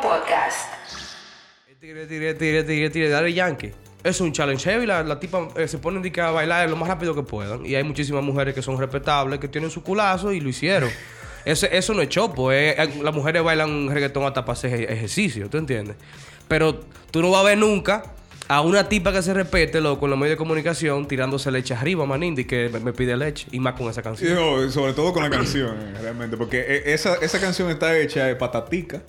Podcast. Tire, tire, tire, tire, tire, dale Yankee. Es un challenge heavy. La, la tipa eh, se pone a bailar lo más rápido que puedan. Y hay muchísimas mujeres que son respetables, que tienen su culazo y lo hicieron. Eso, eso no es chopo. eh. Eh, Las mujeres bailan reggaetón hasta para hacer ej- ejercicio, ¿tú entiendes? Pero tú no vas a ver nunca a una tipa que se respete, loco, en los medios de comunicación, tirándose leche arriba, manindi, que me, me pide leche. Y más con esa canción. no, sobre todo con la canción, eh, realmente. Porque esa, esa canción está hecha de patatica.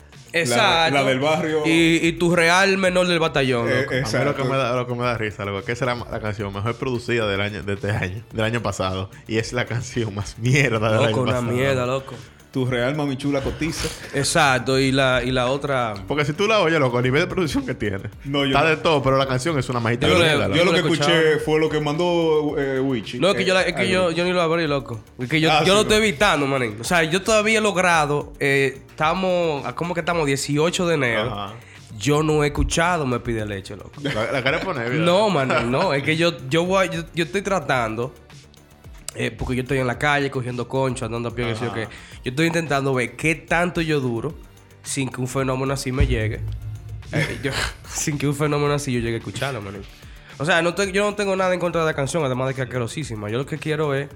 La- Exacto. La, del barrio. Y, y tu real menor del batallón, eh, loco. A mí lo que, me da, lo que me da risa, loco, que esa es la, la canción mejor producida del año, de este año, del año pasado. Y es la canción más mierda del Loco, año una pasado. mierda, loco. Tu real mami chula cotiza. Exacto, y la, y la otra. Porque si tú la oyes, loco, el nivel de producción que tiene. No, yo Está no. de todo, pero la canción es una majita Yo le- Yo loco. lo que lo escuché fue lo que mandó eh, Wichi. No, es que, eh, yo, la- es que yo, yo ni lo abrí, loco. Es que yo, Ah, yo sí, lo estoy evitando, manín. O sea, yo todavía he logrado. eh, estamos. ¿Cómo que estamos? 18 de enero. Ajá. Yo no he escuchado Me Pide Leche, loco. La, la quieres poner. No, manín, no. Es que yo, yo, voy, yo, yo estoy tratando. Eh, porque yo estoy en la calle cogiendo concho, andando a pie, que sé yo qué. Yo estoy intentando ver qué tanto yo duro sin que un fenómeno así me llegue. Eh, yo- sin que un fenómeno así yo llegue a escucharlo, manín. O sea, no te- yo no tengo nada en contra de la canción, además de que es asquerosísima. Yo lo que quiero es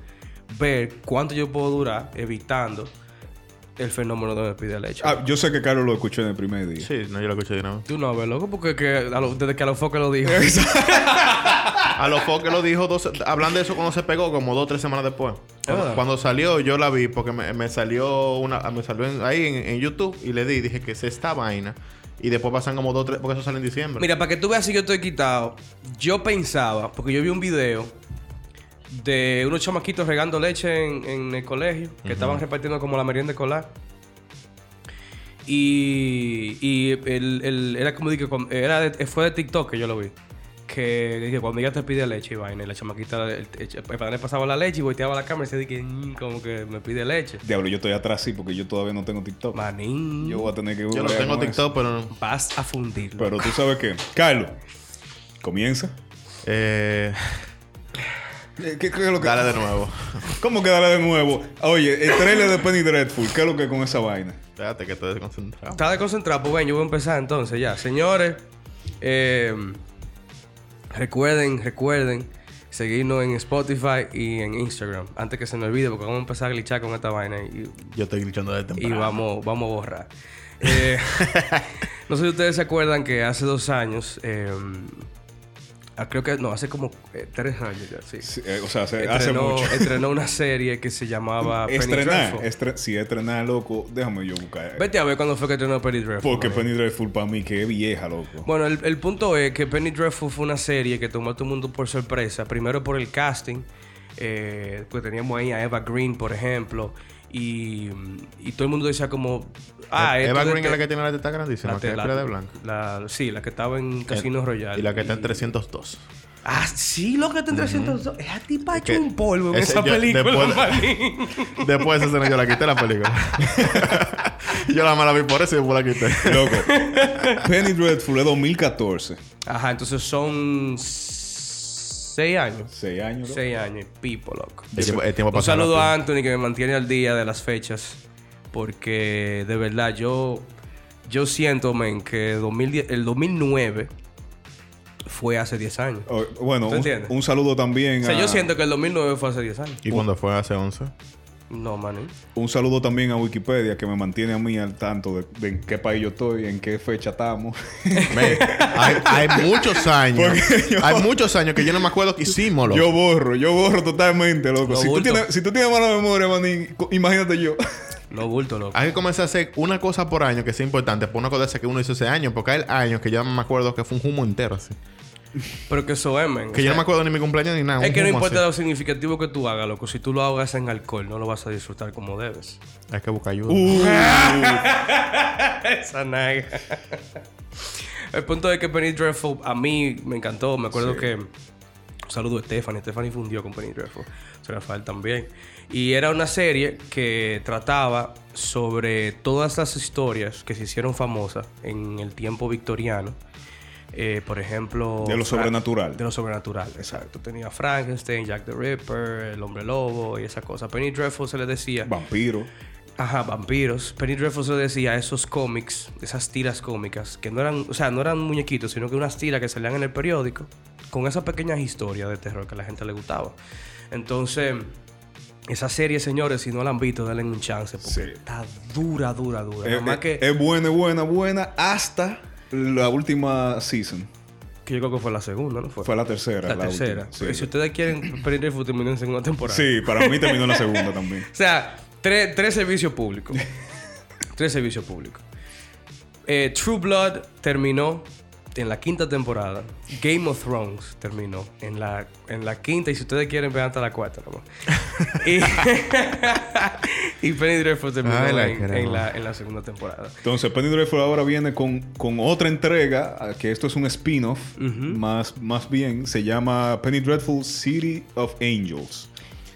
ver cuánto yo puedo durar evitando el fenómeno de me pide leche. Ah, yo sé que Carlos lo escuchó en el primer día. Sí, no, yo lo escuché de vez. Tú no ves, loco, porque que a lo- desde que a los foques lo dijo. A los que lo dijo, dos, hablando de eso cuando se pegó, como dos o tres semanas después. Cuando, Ah. cuando salió, yo la vi porque me, me salió una me salió en- ahí en, en YouTube y le di, dije que es esta vaina. Y después pasan como dos o tres, porque eso sale en diciembre. Mira, para que tú veas si yo estoy quitado, yo pensaba, porque yo vi un video de unos chamaquitos regando leche en, en el colegio, que estaban repartiendo como la merienda escolar. Y, y el, el- era como dije, era de- fue de TikTok que yo lo vi. Que dije, cuando ella te pide leche y vaina, y la chamaquita, el, el, el padre pasaba la leche y volteaba la cámara y se dije, "Mm, como que me pide leche. Diablo, yo estoy atrás sí porque yo todavía no tengo TikTok. Manín, Yo voy a tener que yo no tengo TikTok, pero no. Vas a fundirlo. Pero tú sabes qué. Carlos, comienza. Eh, Eh, ¿Qué, qué es lo que... dale de nuevo. ¿Cómo que dale de nuevo? Oye, el trailer de Penny Dreadful, ¿qué es lo que es con esa vaina? Espérate que estoy desconcentrado. Está desconcentrado, pues ven, yo voy a empezar entonces ya. Señores, eh, recuerden, recuerden seguirnos en Spotify y en Instagram. Antes que se me olvide, porque vamos a empezar a glitchar con esta vaina y, Yo estoy glitchando de y temprano. vamos, vamos a borrar. Eh, no sé si ustedes se acuerdan que hace dos años, eh, ah, creo que no, hace como eh, tres años ya, sí. Sí, eh, o sea, hace, hace Estrenó, mucho. estrenó una serie que se llamaba Penny Estrenar. Dreadful. estre- si estrenar, loco, déjame yo buscar. Vete a ver cuándo fue que estrenó Penny Dreadful. Porque. Penny Dreadful para mí que es vieja, loco. Bueno, el, el punto es que Penny Dreadful fue una serie que tomó a todo el mundo por sorpresa. Primero por el casting, eh, pues teníamos ahí a Eva Green, por ejemplo, y, y todo el mundo decía como... Ah, esto Eva Green es la que tiene la teta grandísima, la que te- es la- pila de blanco. la- sí, la que estaba en Casino Royale. Y la que está en 302. Ah, sí, lo que está en 302. Esa tipa ha hecho un polvo en esa yo- película. Después de esa escena yo la quité la película. yo la mala vi por eso y después la quité. Loco. Penny Dreadful es 2014. Ajá, entonces son seis años. Seis años, loco. Seis años, pipo, loco. El tiempo, el tiempo Un saludo a Anthony que me mantiene al día de las fechas. Porque de verdad yo, yo siento, men, que 2010 el 2009 fue hace 10 años. Oh, bueno, ¿Tú un, saludo también O sea, a, yo siento que el 2009 fue hace 10 años. ¿Y cuando fue hace 11? No, man. un saludo también a Wikipedia que me mantiene a mí al tanto de, de en qué país yo estoy, en qué fecha estamos. Me- hay, hay muchos años. Yo- Hay muchos años que yo no me acuerdo que hicimos. loco. yo borro, yo borro totalmente, loco. Lo Si tú, tienes, si tú tienes mala memoria, manín, co- imagínate yo. No bulto, loco. Hay que comenzar a hacer una cosa por año que sea importante. Por una cosa esa que uno hizo ese año. Porque hay años que yo no me acuerdo que fue un humo entero así. Pero que eso es, men. Que yo no me acuerdo ni mi cumpleaños ni nada. Es que no importa así. lo significativo que tú hagas, loco. Si tú lo hagas en alcohol, no lo vas a disfrutar como debes. Hay que buscar ayuda. Uh, Esa naga. El punto es que Penny Dreadful a mí me encantó. Me acuerdo que. Un saludo a Stephanie. Stephanie fundió con Penny Dreadful. José Rafael también. Y era una serie que trataba sobre todas las historias que se hicieron famosas en el tiempo victoriano. Eh, por ejemplo... De lo sobrenatural. De lo sobrenatural, exacto. Tenía Frankenstein, Jack the Ripper, el hombre lobo y esa cosa. Penny Dreadful se le decía... vampiro. Ajá, vampiros. Penny Dreadful se decía esos cómics, esas tiras cómicas, que no eran, o sea, no eran muñequitos, sino que unas tiras que salían en el periódico, con esas pequeñas historias de terror que a la gente le gustaba. Entonces, esa serie, señores, si no la han visto, denle un chance, porque Sí. está dura, dura, dura. Es, Nada más es- que, es buena, buena, buena hasta la última season. que yo creo que fue la segunda, ¿no fue? Fue la tercera. la, la tercera. última. Sí. Si ustedes quieren, Penny Dreadful terminó en segunda temporada. Sí, para mí terminó la segunda también. O sea, tres, tres servicios públicos. tres servicios públicos. Eh, True Blood terminó en la quinta temporada. Game of Thrones terminó en la, en la quinta. Y si ustedes quieren, vean hasta la cuarta nomás. y, y Penny Dreadful terminó Ay, la en, la, en la segunda temporada. Entonces, Penny Dreadful ahora viene con, con otra entrega, que esto es un spin-off, más, más bien, se llama Penny Dreadful City of Angels,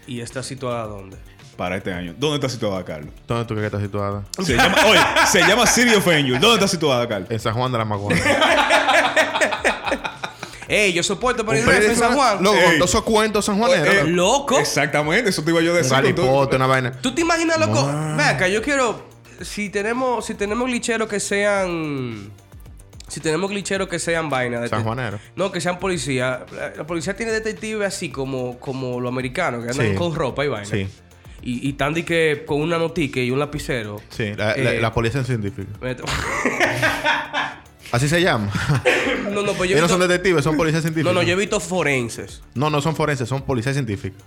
¿Y está situada dónde? para este año. ¿Dónde está situada, Carlos? ¿Dónde tú crees que estás situada? Se llama, oye, se llama City of Angels. ¿Dónde está situada, Carlos? En San Juan de la Maguana. ¡Ey! Yo soporto Dreadful en San Juan. Loco, Ey. todos esos cuentos sanjuaneros. Eh, ¡Loco! Exactamente, eso te iba yo a decir. con todo- galipote, una vaina. ¿Tú te imaginas, loco? Ve acá, yo quiero. Si tenemos, si tenemos glitcheros que sean. Si tenemos glitcheros que sean vainas. de- Sanjuanero. No, que sean policía. La, la policía tiene detectives así como, como los americanos, que andan Sí. con ropa y vaina. Sí. Y, y están de que con una notique y un lapicero. Sí, la, la- Eh, la policía científica. Así se llama. no, no, pues yo Ellos no visto- son detectives, son policías No, científicos. no, yo he visto forenses. No, no son forenses, son policías científicos.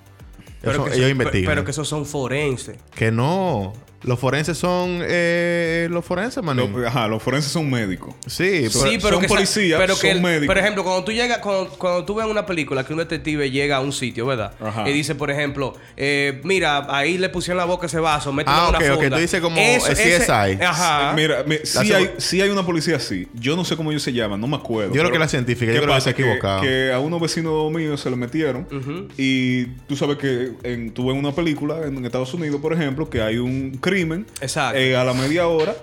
Pero Eso- que ellos son- investigan. Pero que esos son forenses. Que no. Los forenses son eh, los forenses, man. Lo- ajá, los forenses son médicos. Sí, pero, sí, pero son que policías, pero que son el- médicos. Por ejemplo, cuando tú llegas, cuando, cuando tú ves una película que un detective llega a un sitio, ¿verdad? Ajá. Y dice, por ejemplo, eh, mira, ahí le pusieron la boca ese vaso, mételo Ah, en una ok, ok. funda. Tú dices como Eso- el ese- CSI. Ajá. Eh, Mira, mi- sí, hay, sí hay una policía así. Yo no sé cómo ellos se llaman, no me acuerdo. Yo creo que la científica, yo ¿qué creo que pasa? se ha equivocado. Que, a unos vecinos míos se lo metieron. Y tú sabes que en, tú ves una película en Estados Unidos, por ejemplo, que hay un crimen. Exacto. eh, a la media hora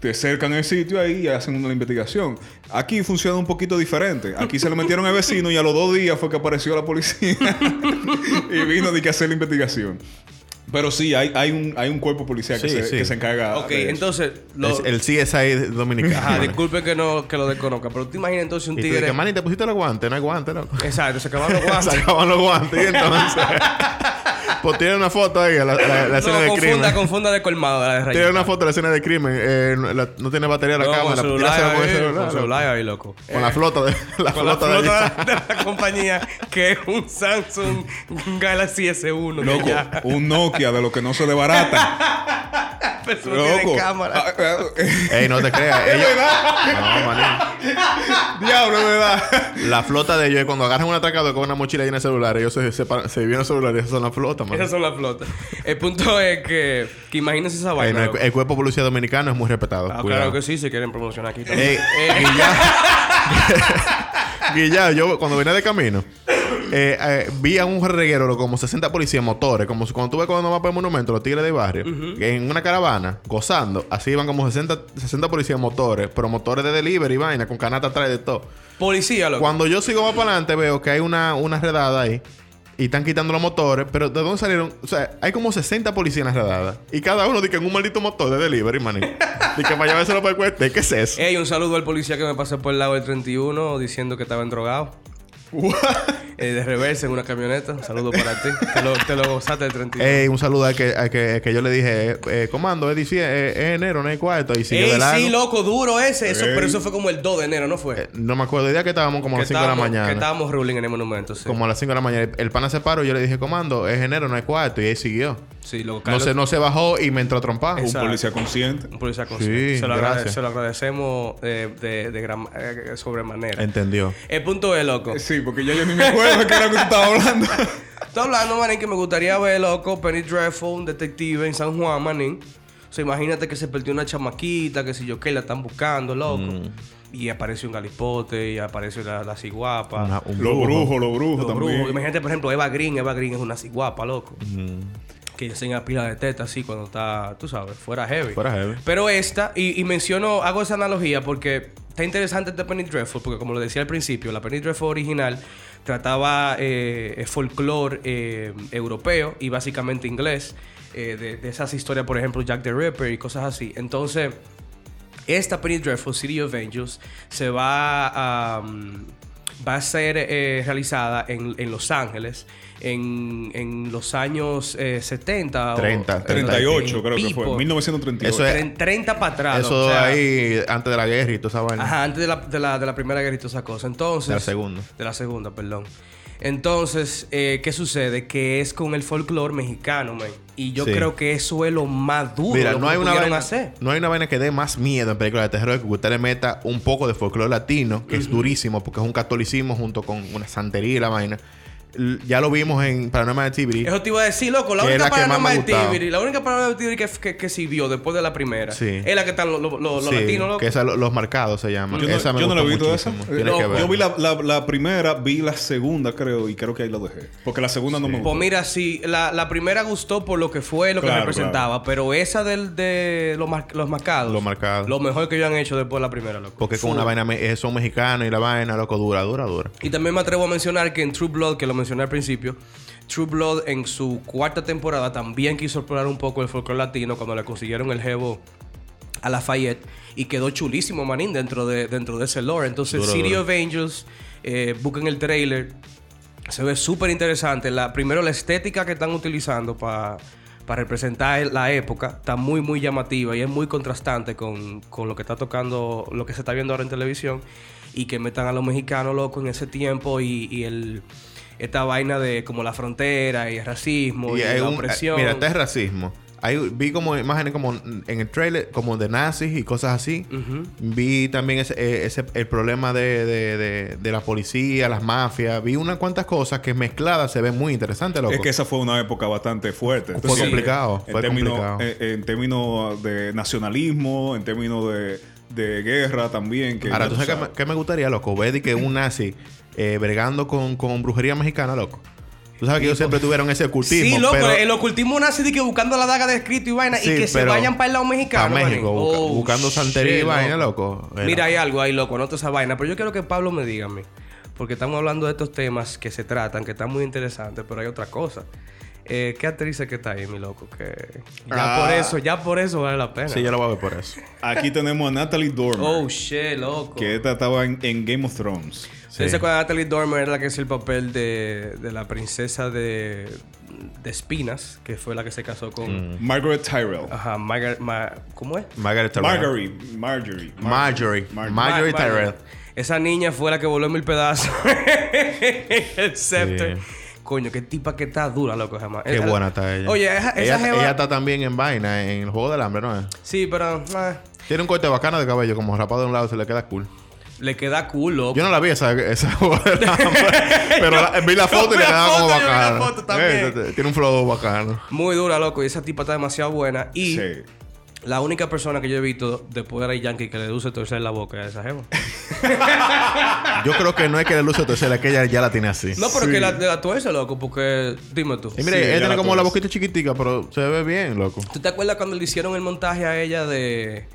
te cercan el sitio ahí y hacen una investigación. Aquí funciona un poquito diferente. Aquí se le metieron al vecino y a los dos días fue que apareció la policía y vino de que hacer la investigación. Pero sí, hay, hay, un, hay un cuerpo policial que, Sí, se, sí. que se encarga. ok, de eso. entonces... lo- el, el CSI dominicano. Ajá, disculpe que no que lo desconozca, pero tú imaginas entonces un Y tú tigre... dices, Manny, te pusiste los guantes, no hay guantes, loco. Exacto, se acaban los Se guantes. acaban los guantes y entonces. pues tiene una foto ahí, la, la- la escena no, de confunda, crimen. confunda de colmado. La de Tiene una foto de la escena de crimen. eh, no, la- no tiene batería la No, con cámara. celular, con ahí, celular, con celular ahí, loco. Con la flota de la con la flota de flota la compañía que es un Samsung Galaxy S1 que Loco, ya- un Nokia de lo que no se desbarata. tiene Loco. cámara. Ah, eh, Ey, no te creas. Es ellos-. No, maní. Diablo, es verdad. La flota de ellos, cuando agarran un atracador con una mochila llena de celulares, ellos se, separan, se dividen los celulares. Esas son las flotas, man. Esas son las flotas. El punto es que, que imagínense esa vaina. no, el, cuerpo de policía dominicano es muy respetado. Ah, claro que sí, si quieren promocionar aquí también. Ey, Eh, yo cuando venía de camino, eh, eh, vi a un reguero como 60 policías motores, como si- cuando tú ves cuando vas por el monumento, los tigres del barrio, que en una caravana, gozando, así iban como 60, 60 policías motores, pero motores de delivery, vaina, con canasta atrás de todo. policía, loco. Cuando yo sigo más para adelante, veo que hay una, una redada ahí. Y están quitando los motores, pero ¿de dónde salieron? O sea, hay como 60 policías en la redada. Y cada uno dice que en un maldito motor de delivery, maní. Dice que para llevárselo para el cueste. ¿Qué es eso? Ey, un saludo al policía que me pasó por el lado del 31 diciendo que estaba drogado. Eh, de reversa en una camioneta. Un saludo para ti. Te lo, te lo gozaste del 31. Ey, un saludo al que, al que, al que yo le dije, eh, eh, comando, es, dicie- eh, es enero, no hay cuarto. Y siguió Ey, de largo. sí, loco, duro ese. Eso, Ey. pero eso fue como el 2 de enero, ¿no fue? Eh, no me acuerdo, el día que estábamos como a las 5 de la que mañana. estábamos ruling en el monumento, sí. Como a las 5 de la mañana. El, el pana se paró y yo le dije, comando, es enero, no hay cuarto. Y ahí siguió. Sí, loco. No se, no se bajó y me entró a trompar. Un Exacto. policía consciente. Un policía consciente. Sí, se, lo agrade- se lo agradecemos eh, de, de gran eh, sobremanera. Entendió. El punto es, loco. Sí, porque ya yo ni me acuerdo de qué era lo que tú estabas hablando. Estoy hablando, manín, que me gustaría ver, loco, Penny Dreadful, un detective en San Juan, manín. O sea, imagínate que se perdió una chamaquita, que si yo qué, la están buscando, loco. Mm. Y aparece un galipote, y aparece la, la ciguapa. Una- un Los brujo. brujos, los brujos Los también. brujos. Imagínate, por ejemplo, Eva Green. Eva Green es una ciguapa, loco. Mm. Que enseña pila de teta así cuando está, tú sabes, fuera heavy. Fuera heavy. Pero esta, y, y menciono, hago esa analogía porque está interesante este Penny Dreadful, porque como lo decía al principio, la Penny Dreadful original trataba eh, folclore eh, europeo y básicamente inglés, eh, de, de esas historias, por ejemplo, Jack the Ripper y cosas así. Entonces, esta Penny Dreadful City of Angels se va a, um, va a ser eh, realizada en, en Los Ángeles en, en los años eh, 70 30, o, 38 en creo que fue. Pipo. 1938. Eso es- Tren- 30 para atrás. Eso o sea, ahí antes de la guerra y toda esa vaina. Ajá, antes de la, de la, de la primera guerra y toda esa cosa. Entonces. De la segunda. De la segunda, perdón. Entonces, eh, ¿qué sucede? Que es con el folclore mexicano, man. Y yo Sí. creo que eso es lo más duro Mira, lo no que hay, una vaina, hacer. no hay una vaina que dé más miedo en películas de terror que usted le meta un poco de folclore latino, que es durísimo porque es un catolicismo junto con una santería y la vaina. Ya lo vimos en Paranormal Activity. Eso te iba a decir, loco. La única paranormal activity, la única paranormal activity que, que, que sirvió después de la primera Sí. es la que están los los- los Sí, latinos, loco. que esa, lo- los marcados se llaman. Yo no, esa me yo no la he visto esa. yo vi la, la- la primera, vi la segunda, creo, y creo que ahí la dejé. Porque la segunda no me gustó. Pues mira, sí, la, la primera gustó por lo que fue, lo que Claro, representaba, pero esa del, de los, mar- los marcados. Los marcados. Lo mejor que ellos han hecho después de la primera, loco. Porque con una vaina me- eh, son mexicanos y la vaina, loco, dura, dura, dura. Y también me atrevo a mencionar que en True Blood, que lo mencioné al principio, True Blood en su cuarta temporada también quiso explorar un poco el folclore latino cuando le consiguieron el jevo a Lafayette y quedó chulísimo, manín, dentro de, dentro de ese lore. Entonces, City of Angels, eh, busquen el trailer, se ve súper interesante. La, primero, la estética que están utilizando para representar la época está muy, muy llamativa y es muy contrastante con, con lo que está tocando, lo que se está viendo ahora en televisión y que metan a los mexicanos locos en ese tiempo y, y el, esta vaina de como la frontera y el racismo y, hay la un- opresión. Mira, este es racismo. Hay, vi como imágenes como en el trailer, como de nazis y cosas así. Vi también ese, eh, ese- el problema de, de, de- de la policía, las mafias. Vi unas cuantas cosas que mezcladas se ven muy interesantes, loco. Es que esa fue una época bastante fuerte. Fue complicado, En fue términos, complicado. En, en términos de nacionalismo, en términos de, de guerra también. Que Ahora, ¿tú sabes qué me, gustaría, loco? Ver de que un nazi eh, bregando con, con brujería mexicana, loco. Tú sabes que ellos siempre tuvieron ese ocultismo. Sí, loco, pero el ocultismo nazi de que buscando la daga de escrito y vaina Sí, y que se vayan para el lado mexicano. pa' México, busca- Oh, buscando santería y vaina, loco. Era. Mira, hay algo ahí, loco, noto esa vaina. Pero yo quiero que Pablo me diga a mí. Porque estamos hablando de estos temas que se tratan, que están muy interesantes, pero hay otra cosa. Eh, ¿Qué actriz es que está ahí, mi loco? Que ya Ah. por eso, ya por eso vale la pena. Sí, yo lo voy a ver por eso. Aquí tenemos a Natalie Dormer. Oh, shit, loco. que esta estaba en, en Game of Thrones. Sí. Con Natalie Dormer era la que es el papel de, de la princesa de, de Espinas, que fue la que se casó con... Mm. Margaret Tyrell. Ajá, Margaret... Ma- ¿Cómo es? Margaret Tyrell. Marjorie. Marjorie. Marjorie. Marjorie. Marjorie Mar- Tyrell. Esa niña fue la que voló en mil pedazos. el scepter. Coño, qué tipa que está dura, loco, jamás. Qué buena está ella. Oye, esa, esa ella, jeva- ella está también en vaina, en el juego del hambre, ¿no es? Sí, pero ah, Tiene un corte bacano de cabello, como rapado de un lado, se le queda cool. Le queda cool, loco. Yo no la vi esa, esa pero la- vi la foto y le la quedaba como foto, yo vi la bacano. foto también. Eh, tiene un flow bacano. Muy dura, loco. Y esa tipa está demasiado buena. Y Sí. la única persona que yo he visto después de la Yankee que le luce torcer la boca es esa jeva. Yo creo que no es que le luce tercera, es que ella ya la tiene así. No, pero Sí. que la, la tuerce, loco, porque... Dime tú. Y mire, Sí, ella tiene la como la boquita chiquitica, pero se ve bien, loco. ¿Tú te acuerdas cuando le hicieron el montaje a ella de,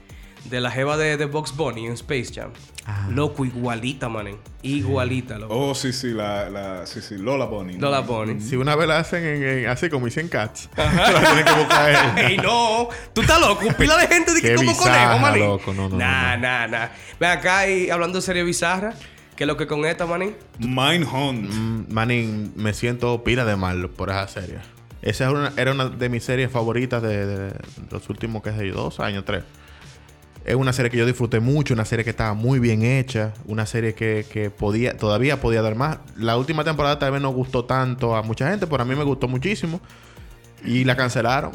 de la jeva de, de Box Bunny en Space Jam? Ah. Loco, igualita, manen. Igualita, loco. Oh, sí, sí, la, la, sí, sí, Lola Bunny. No la Bunny. Si una vez la hacen en, en- así como dicen Cats, la tienen que buscar ella. ¡Ey, no! ¿Tú estás loco? Pila de gente de que Qué como bizarra, conejo, manín. loco. No, no, Nah, no, nah, nah. Ven acá y hablando de serie bizarra. ¿Qué es lo que con esta, manín? Mindhunt. Mm, Manín, me siento pila de mal por esa serie. Esa era una, era una de mis series favoritas de, de los últimos, qué sé yo, dos años, tres. Es una serie que yo disfruté mucho, una serie que estaba muy bien hecha, una serie que, que podía, todavía podía dar más. La última temporada tal vez no gustó tanto a mucha gente, pero a mí me gustó muchísimo. Y la cancelaron.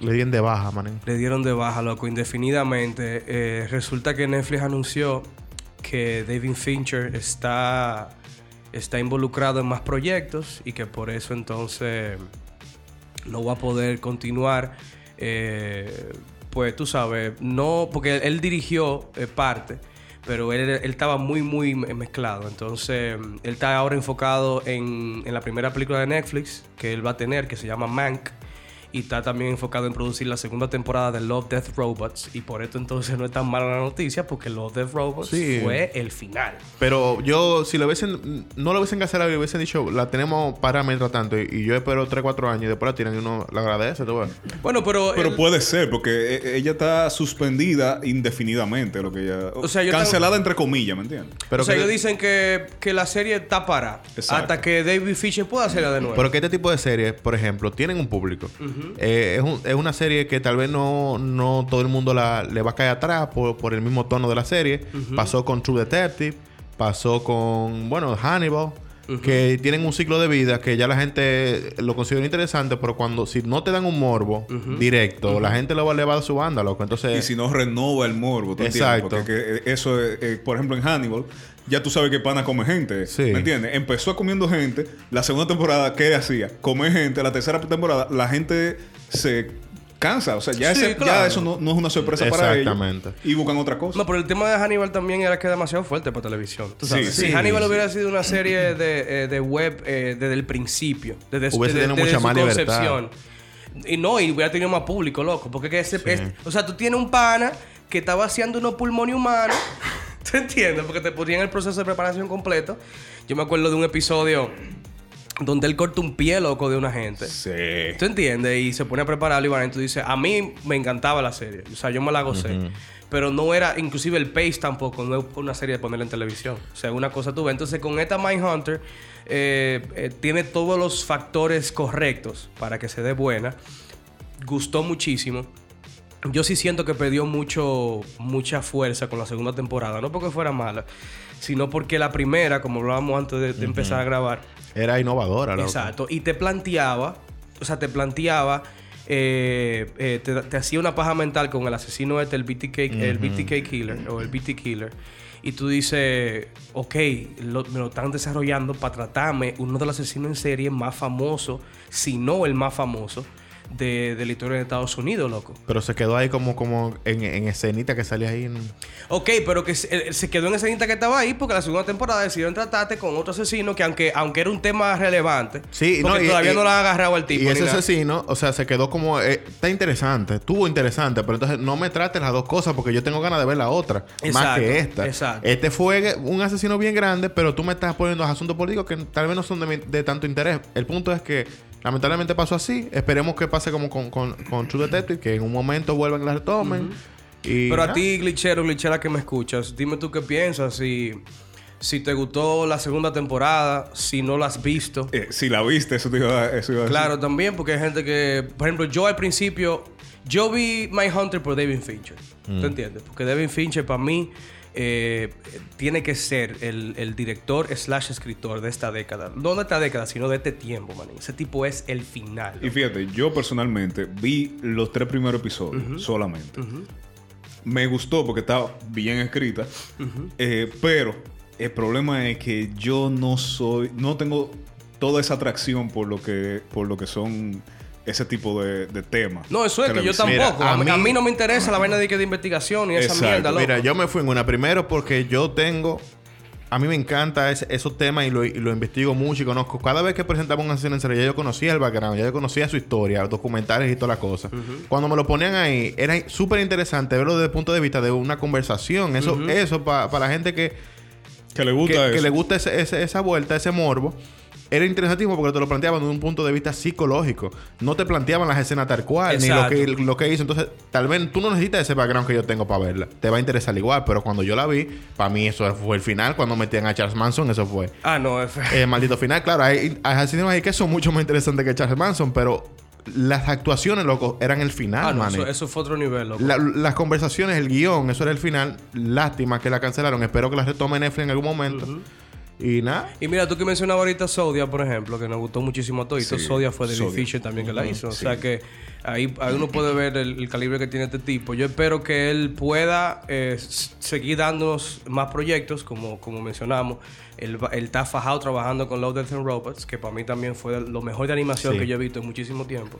Le dieron de baja, manín. Le dieron de baja, loco, indefinidamente. Eh, resulta que Netflix anunció que David Fincher está, está involucrado en más proyectos y que por eso entonces no va a poder continuar. eh, pues tú sabes, no, porque él dirigió eh, parte, pero él, estaba muy, muy me- mezclado. Entonces, él está ahora enfocado en, en la primera película de Netflix que él va a tener, que se llama Mank. Y está también enfocado en producir la segunda temporada de Love, Death, Robots. Y por esto entonces no es tan mala la noticia porque Love, Death, Robots Sí. fue el final. Pero yo, si lo hubiesen, no lo hubiesen cancelado y hubiesen dicho, la tenemos parámetro tanto, y, y yo espero 3, 4 años y después la tiran y uno la agradece, tú ves. Bueno, pero... Pero el- puede ser, porque e- ella está suspendida indefinidamente, lo que ella... O sea, yo cancelada entre comillas, ¿me entiendes? Pero o sea, que- ellos dicen que, que la serie está para Exacto. hasta que David Fisher pueda hacerla de nuevo. Pero que este tipo de series, por ejemplo, tienen un público. Eh, es, un- es una serie que tal vez no, no todo el mundo la, le va a caer atrás por, por el mismo tono de la serie. Pasó con True Detective, pasó con, bueno, Hannibal. Que tienen un ciclo de vida que ya la gente lo considera interesante, pero cuando si no te dan un morbo directo, la gente lo va, le va a su banda, loco. Entonces, Y si no renova el morbo, ¿tú entiendes? Exacto. Porque que, eh, eso, es, eh, por ejemplo, en Hannibal, ya tú sabes que Pana come gente. Sí. ¿Me entiendes? Empezó comiendo gente. La segunda temporada, ¿qué hacía? Comer gente. La tercera temporada, la gente se cansa. O sea, ya, Sí, ese- ya claro. eso no, no es una sorpresa para ellos. Exactamente. Y buscan otra cosa. No, pero el tema de Hannibal también era que es demasiado fuerte para televisión. ¿tú sabes? Sí, si sí, Hannibal sí. hubiera sido una serie de, eh, de web eh, desde el principio, desde, su- Hubiese desde- tenido desde mucha su más libertad. concepción. Y no, y hubiera tenido más público, loco. Porque que ese, es- o sea, tú tienes un pana que está vaciando unos pulmones humanos. ¿Tú entiendes? Porque te ponían el proceso de preparación completo. Yo me acuerdo de un episodio donde él corta un pie, loco, de una gente. Sí. ¿Tú entiendes? Y se pone a prepararlo y van. Tú dices, a mí me encantaba la serie. O sea, yo me la gocé. Pero no era, inclusive el pace tampoco, no es una serie de ponerla en televisión. O sea, una cosa tuve. Entonces, con esta Mindhunter, eh, eh, tiene todos los factores correctos para que se dé buena. Gustó muchísimo. Yo sí siento que perdió mucho, mucha fuerza con la segunda temporada. No porque fuera mala, sino porque la primera, como hablábamos antes de, de empezar a grabar, era innovadora, loco. Exacto. Y te planteaba, o sea, te planteaba, eh, eh, te, te hacía una paja mental con el asesino este, el BTK, el BTK Killer o el BT Killer. Y tú dices, ok, lo- me lo están desarrollando para tratarme uno de los asesinos en serie más famosos, si no el más famoso, de, de la historia de Estados Unidos, loco. Pero se quedó ahí como, como en, en escenita que salía ahí. en- Ok, pero que se, eh, se quedó en esa cinta que estaba ahí porque la segunda temporada decidieron tratarte con otro asesino que aunque, aunque era un tema relevante, Sí, porque no, y- todavía y- no lo han agarrado al tipo. Y ese nada. asesino, o sea, se quedó como... eh, está interesante. Estuvo interesante. Pero entonces no me trates las dos cosas porque yo tengo ganas de ver la otra. más que esta. exacto. Este fue un asesino bien grande, pero tú me estás poniendo asuntos políticos que tal vez no son de, mi- de tanto interés. El punto es que lamentablemente pasó así. Esperemos que pase como con, con, con True Detective, que en un momento vuelvan y la retomen. y Pero a ti, glitchero, glitchera que me escuchas, dime tú qué piensas, si, si te gustó la segunda temporada, si no la has visto. Eh, si la viste, eso te iba, a- eso iba a decir. Claro, también porque hay gente que, por ejemplo, yo al principio, yo vi My Hunter por David Fincher. ¿Tú entiendes? Porque David Fincher para mí eh, tiene que ser el, el director slash escritor de esta década. No de esta década, sino de este tiempo, man. Ese tipo es el final. Y fíjate, yo personalmente vi los tres primeros episodios solamente. Me gustó porque estaba bien escrita. Eh, pero el problema es que yo no soy, no tengo toda esa atracción por lo que, por lo que son ese tipo de, de temas. No, eso es que yo. Mira, tampoco. a a, mí, a mí- mí no me interesa la vaina de, que de investigación y esa Exacto. mierda, loco. Mira, yo me fui en una primero porque yo tengo. A mí me encanta ese- esos temas y lo, y lo investigo mucho y conozco. Cada vez que presentaba un asesino en serie, ya yo conocía el background, ya yo conocía su historia, documentales y todas las cosas. Cuando me lo ponían ahí, era súper interesante verlo desde el punto de vista de una conversación. Eso, eso para la gente que, Que le que, gusta que eso. le gusta ese- ese- esa vuelta, ese morbo. Era interesantísimo porque te lo planteaban desde un punto de vista psicológico. No te planteaban las escenas tal cual, ni lo que, lo que hizo. Entonces, tal vez tú no necesitas ese background que yo tengo para verla. Te va a interesar igual, pero cuando yo la vi, para mí eso fue el final. Cuando metían a Charles Manson, eso fue Ah, no, es el maldito final. Claro, hay, hay asesinos ahí que son mucho más interesantes que Charles Manson, pero las actuaciones, loco, eran el final, Ah, no, maní. eso, eso fue otro nivel, loco. La- las conversaciones, el guion, eso era el final. Lástima que la cancelaron. Espero que la retome Netflix en algún momento. Y nada. Y mira, tú que mencionabas ahorita Sodia, por ejemplo, que nos gustó muchísimo a todos. Sí, Sodia fue Zodiac. Fisher también que la hizo. O sea que ahí, ahí uno puede ver el, el calibre que tiene este tipo. Yo espero que él pueda eh, seguir dándonos más proyectos, como, como mencionamos. Él, él está fajado trabajando con Love, Death and Robots, que para mí también fue lo mejor de animación Sí. que yo he visto en muchísimo tiempo.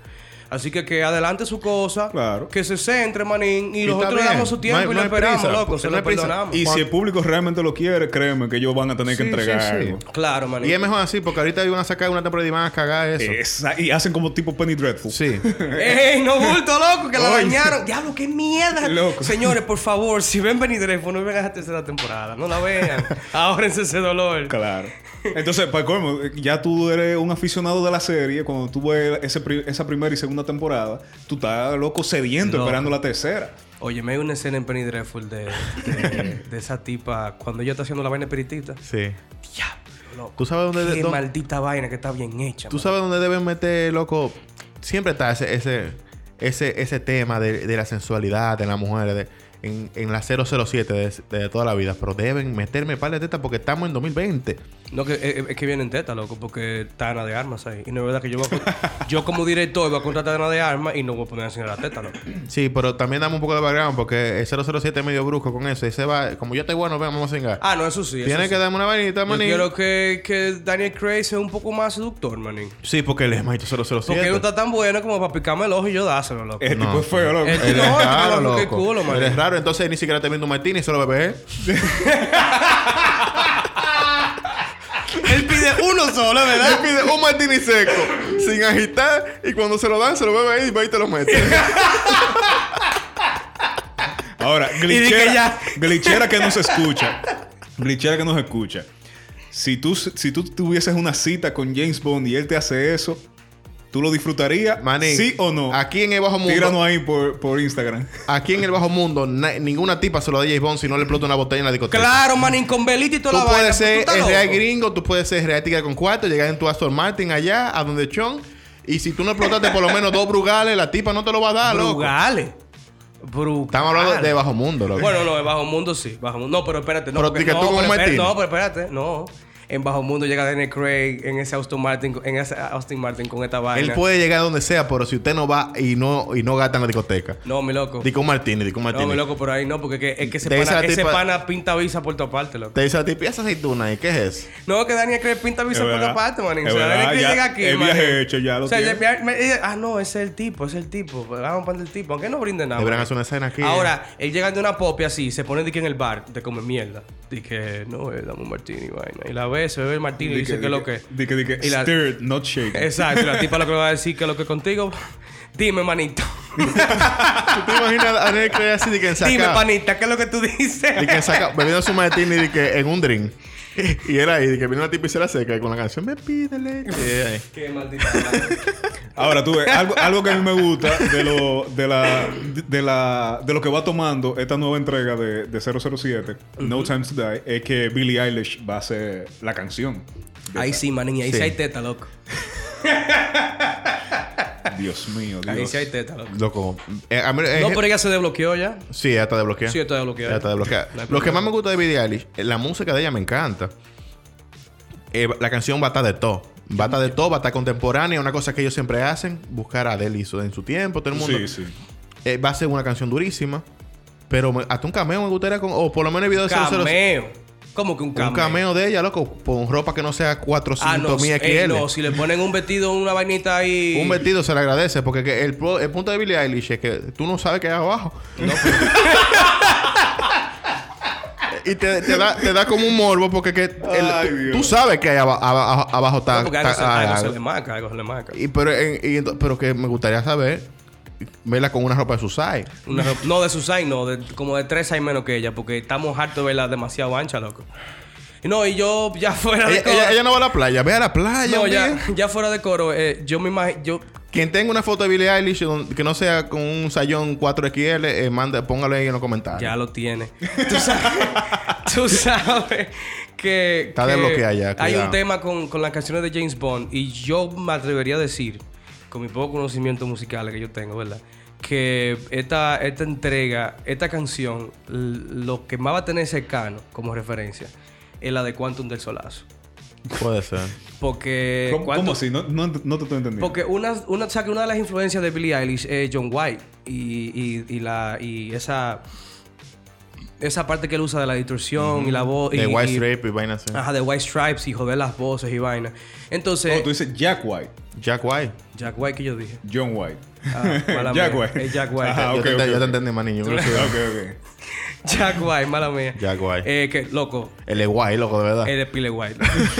Así que que adelante su cosa. Claro. Que se centre, manín. Y, Y nosotros le damos su tiempo No hay- y no le esperamos, prisa. loco. Se No lo perdonamos. Y si el público realmente lo quiere, créeme que ellos van a tener que entregar sí, sí. algo. Claro, manín. Y es mejor así, porque ahorita iban a sacar una temporada y van a cagar eso. Esa- y hacen como tipo Penny Dreadful. Sí. ¡Ey, no bulto, loco! Que la dañaron. Diablo, qué mierda. Loco. Señores, por favor, si ven venir teléfono, no vean esa tercera temporada. No la vean. Ahórrense ese dolor. Claro. Entonces, para colmo, ya tú eres un aficionado de la serie. Cuando tú ves ese pri- esa primera y segunda temporada, tú estás loco sediento Loco. esperando la tercera. Oye, me hay una escena en Penny Dreadful de, de, de esa tipa cuando ella está haciendo la vaina espiritista. Sí. Diablo, loco. ¿Tú sabes dónde... Qué dónde- maldita vaina que está bien hecha. Tú man. sabes dónde deben meter, loco. Siempre está ese, ese, ese, ese tema de, de la sensualidad de las mujeres de- en, en la 007 de, de toda la vida. Pero deben meterme par de tetas porque estamos en 2020. No, que, es, es que vienen tetas, loco, porque está Ana de Armas ahí. Y no es verdad que yo, voy a yo como director voy a contratar a Ana de Armas y no voy a poner a enseñar la teta, loco. Sí, pero también dame un poco de background porque el 007 es medio brusco con eso. Y se va, como yo estoy bueno, vamos a cingar. Ah, no, eso sí. eso Tiene sí. que darme una vainita, Yo manín. quiero que, que Daniel Craig sea un poco más seductor, manín. Sí, porque él es maestro 007. Porque él no está tan bueno como para picarme el ojo y yo dárselo, loco. Ese No. tipo es feo, loco. El- No, es raro, loco, culo, man. Él es raro, entonces ni siquiera te viendo un martini, solo bebe él. Él pide uno solo, Él ¿verdad? pide un martini seco, sin agitar, y cuando se lo dan, se lo bebe ahí y va y te lo mete. Ahora, glitchera, ya- glitchera que no se escucha. Glitchera que no se escucha. Si tú, si tú tuvieses una cita con James Bond y él te hace eso, ¿tú lo disfrutarías? Manín, ¿Sí o no? Aquí en el bajo mundo, Tíranos ahí por, por Instagram. aquí en el bajo mundo, na- ninguna tipa se lo da a James Bond si no le explota una botella en la discoteca. Claro, manín, con velita y toda Tú la vaina. puedes ser real gringo, tú puedes ser real tigre con cuarto, llegar en tu Aston Martin allá, a donde Chon. Y si tú no explotaste por lo menos dos brugales, la tipa no te lo va a dar, loco. Brugales. Brugales. Estamos hablando de bajo mundo, loco. Bueno, no, en Bajo Mundo sí. Bajo Mundo. No, pero espérate. No, Pero no, tú con pero espérate, no, pero espérate. No. En Bajo Mundo llega Daniel Craig en ese Austin Martin, en ese Austin Martin con esta vaina. Él puede llegar a donde sea, pero si usted no va y no, y no gasta en la discoteca. No, mi loco. Di con Martini, di con No, mi loco, por ahí no, porque es que, es que ese, pana, la ese tipa- pana pinta visa por tu parte, loco. Te dice tipa, "¿Y esa aceituna ahí, ¿qué es eso? No, que Daniel Craig pinta visa Es por tu parte, man. Es O sea, verdad, Daniel Craig ya- llega aquí, el manín. viaje hecho, ya lo o sea, tiene. el viaje- me dice, ah, no, ese es el tipo, ese es el tipo. Vamos a poner el tipo, aunque no brinde nada. Deberían manín. hacer una escena aquí. Ahora, él llega de una popia así, se pone de que en el bar, te come mierda. Dice, no, eh, dame un martini, vaina. Y la ve, se bebe el martini y dice que es lo que. Di que, di que, Y la- stirred, not shaken. Exacto, y la tipa lo que le va a decir que es lo que contigo. Dime, manito. ¿Tú te imaginas a Craig así de que en Dime, saca, panita, ¿qué es lo que tú dices? de que saca, bebiendo su martini de que en un drink? Y era ahí, que vino una tipa y se la seca y con la canción me pide leche. Qué maldita. madre. Ahora tú ves, algo, algo que a mí me gusta de lo, de, la, de, la, de lo que va tomando esta nueva entrega de, de 007, No Time to Die, es que Billie Eilish va a ser la canción. Ahí sí, manín, ahí sí. Sí. hay teta, loco. Dios mío, Dios. Ahí sí hay teta, loco. Loco. Eh, a mí, eh, No, pero ella se desbloqueó ya. Sí, ya está desbloqueada. Sí, está desbloqueada. Ya está desbloqueada. No hay Lo que problema. más me gusta de Billie Eilish, eh, la música de ella me encanta. Eh, la canción va a estar de todo. Va a estar de todo, va a estar contemporánea. Una cosa que ellos siempre hacen, buscar a Adele hizo en su tiempo. Todo el mundo. Sí, sí. Eh, va a ser una canción durísima. Pero me- hasta un cameo me gustaría con... O por lo menos el video de 007. Cameo. ¿Cómo que un cameo? Un cameo de ella, loco. Con ropa que no sea 400 Ah, no, mil eh, XL. no, si le ponen un vestido, una vainita ahí. Un vestido se le agradece. Porque que el, pro- el punto de Billie Eilish es que tú no sabes qué hay abajo. y te, te da, te da como un morbo porque que el- Ay, tú, sabes que hay aba- aba- abajo está... No, porque algo, se, ah, algo algo. se le marca, algo se le marca. Y pero, en- y pero que me gustaría saber verla con una ropa de su size. Una ropa- no, de su size, no, de- como de tres size menos que ella, porque estamos hartos de verla demasiado ancha, loco. Y no, y yo ya fuera de Ella, coro. ella- ella no va a la playa. Ve a la playa. no, ya, ya fuera de coro, eh, yo me imagino. Yo, Quien tenga una foto de Billie Eilish que no sea con un sayón 4XL, eh, manda, póngalo ahí en los comentarios. Ya lo tiene. Tú sabes, tú sabes que, Está que desbloqueada ya, Hay un tema con, con las canciones de James Bond y yo me atrevería a decir, con mi poco conocimiento musical que yo tengo, ¿verdad? Que esta, esta entrega, esta canción, lo que más va a tener cercano como referencia es la de Quantum del Solazo. Puede ser. Porque... ¿Cómo, Quantum- cómo así? No, no, no te estoy entendiendo. porque una, una, o sea, que una de las influencias de Billie Eilish es John White. Y, y, y la, y esa, esa parte que él usa de la distorsión y la voz. De White y- Strip y vaina así. Ajá, de White Stripes y joder las voces y vaina. Entonces. Oh, tú dices Jack White. Jack White. Jack White que yo dije. John White. Ah, mala Jack mía. White. Es Jack White. Ajá, yo, ok, te, ok. yo te entendí, manín. Yo no sé. Ok, ok. Jack White, mala mía. Jack White. Eh, que, loco, Él es guay, loco, de verdad. es de pile White.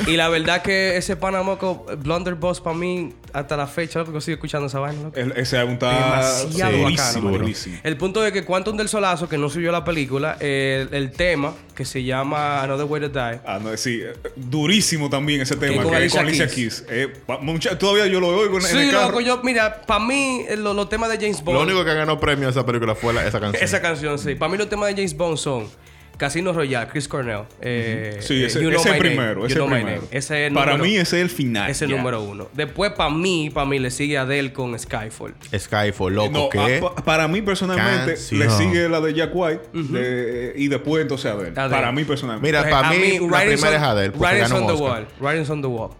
y la verdad que ese Panamoco, Blunderboss, para mí, hasta la fecha, loco, sigo escuchando esa vaina, loco. El- ese álbum está Demasiado sí, bacano, durísimo, mano. durísimo. El punto es que Quantum del Solazo, que no subió la película, el, el tema que se llama Another Way to Die. Ah, no, sí, eh, durísimo también ese tema con que Alicia con Alicia Keys. Keys. Eh, pa- mucha- todavía yo lo oigo en, en Sí, el carro. loco, yo, mira, para mí, eh, lo- los temas de James Bond. Lo único que ganó premio a esa película fue la- esa canción. Esa canción, sí. Para mí los temas de James Bond son Casino Royale, Chris Cornell. eh, Sí, eh, ese, You Know ese My es el Name, primero. You Ese es Know primero. Name. Ese Para número- mí ese es el final. Ese es el número uno. Después, para mí, para mí, le sigue Adele con Skyfall. Skyfall, loco, No, ¿qué? a- pa- para mí personalmente Canción. le sigue la de Jack White de- y después entonces Adele. Adele. Para mí personalmente. Mira, Pues, para mí, la primera on- es Adele, Writings on the. Wall. Writings on the Wall.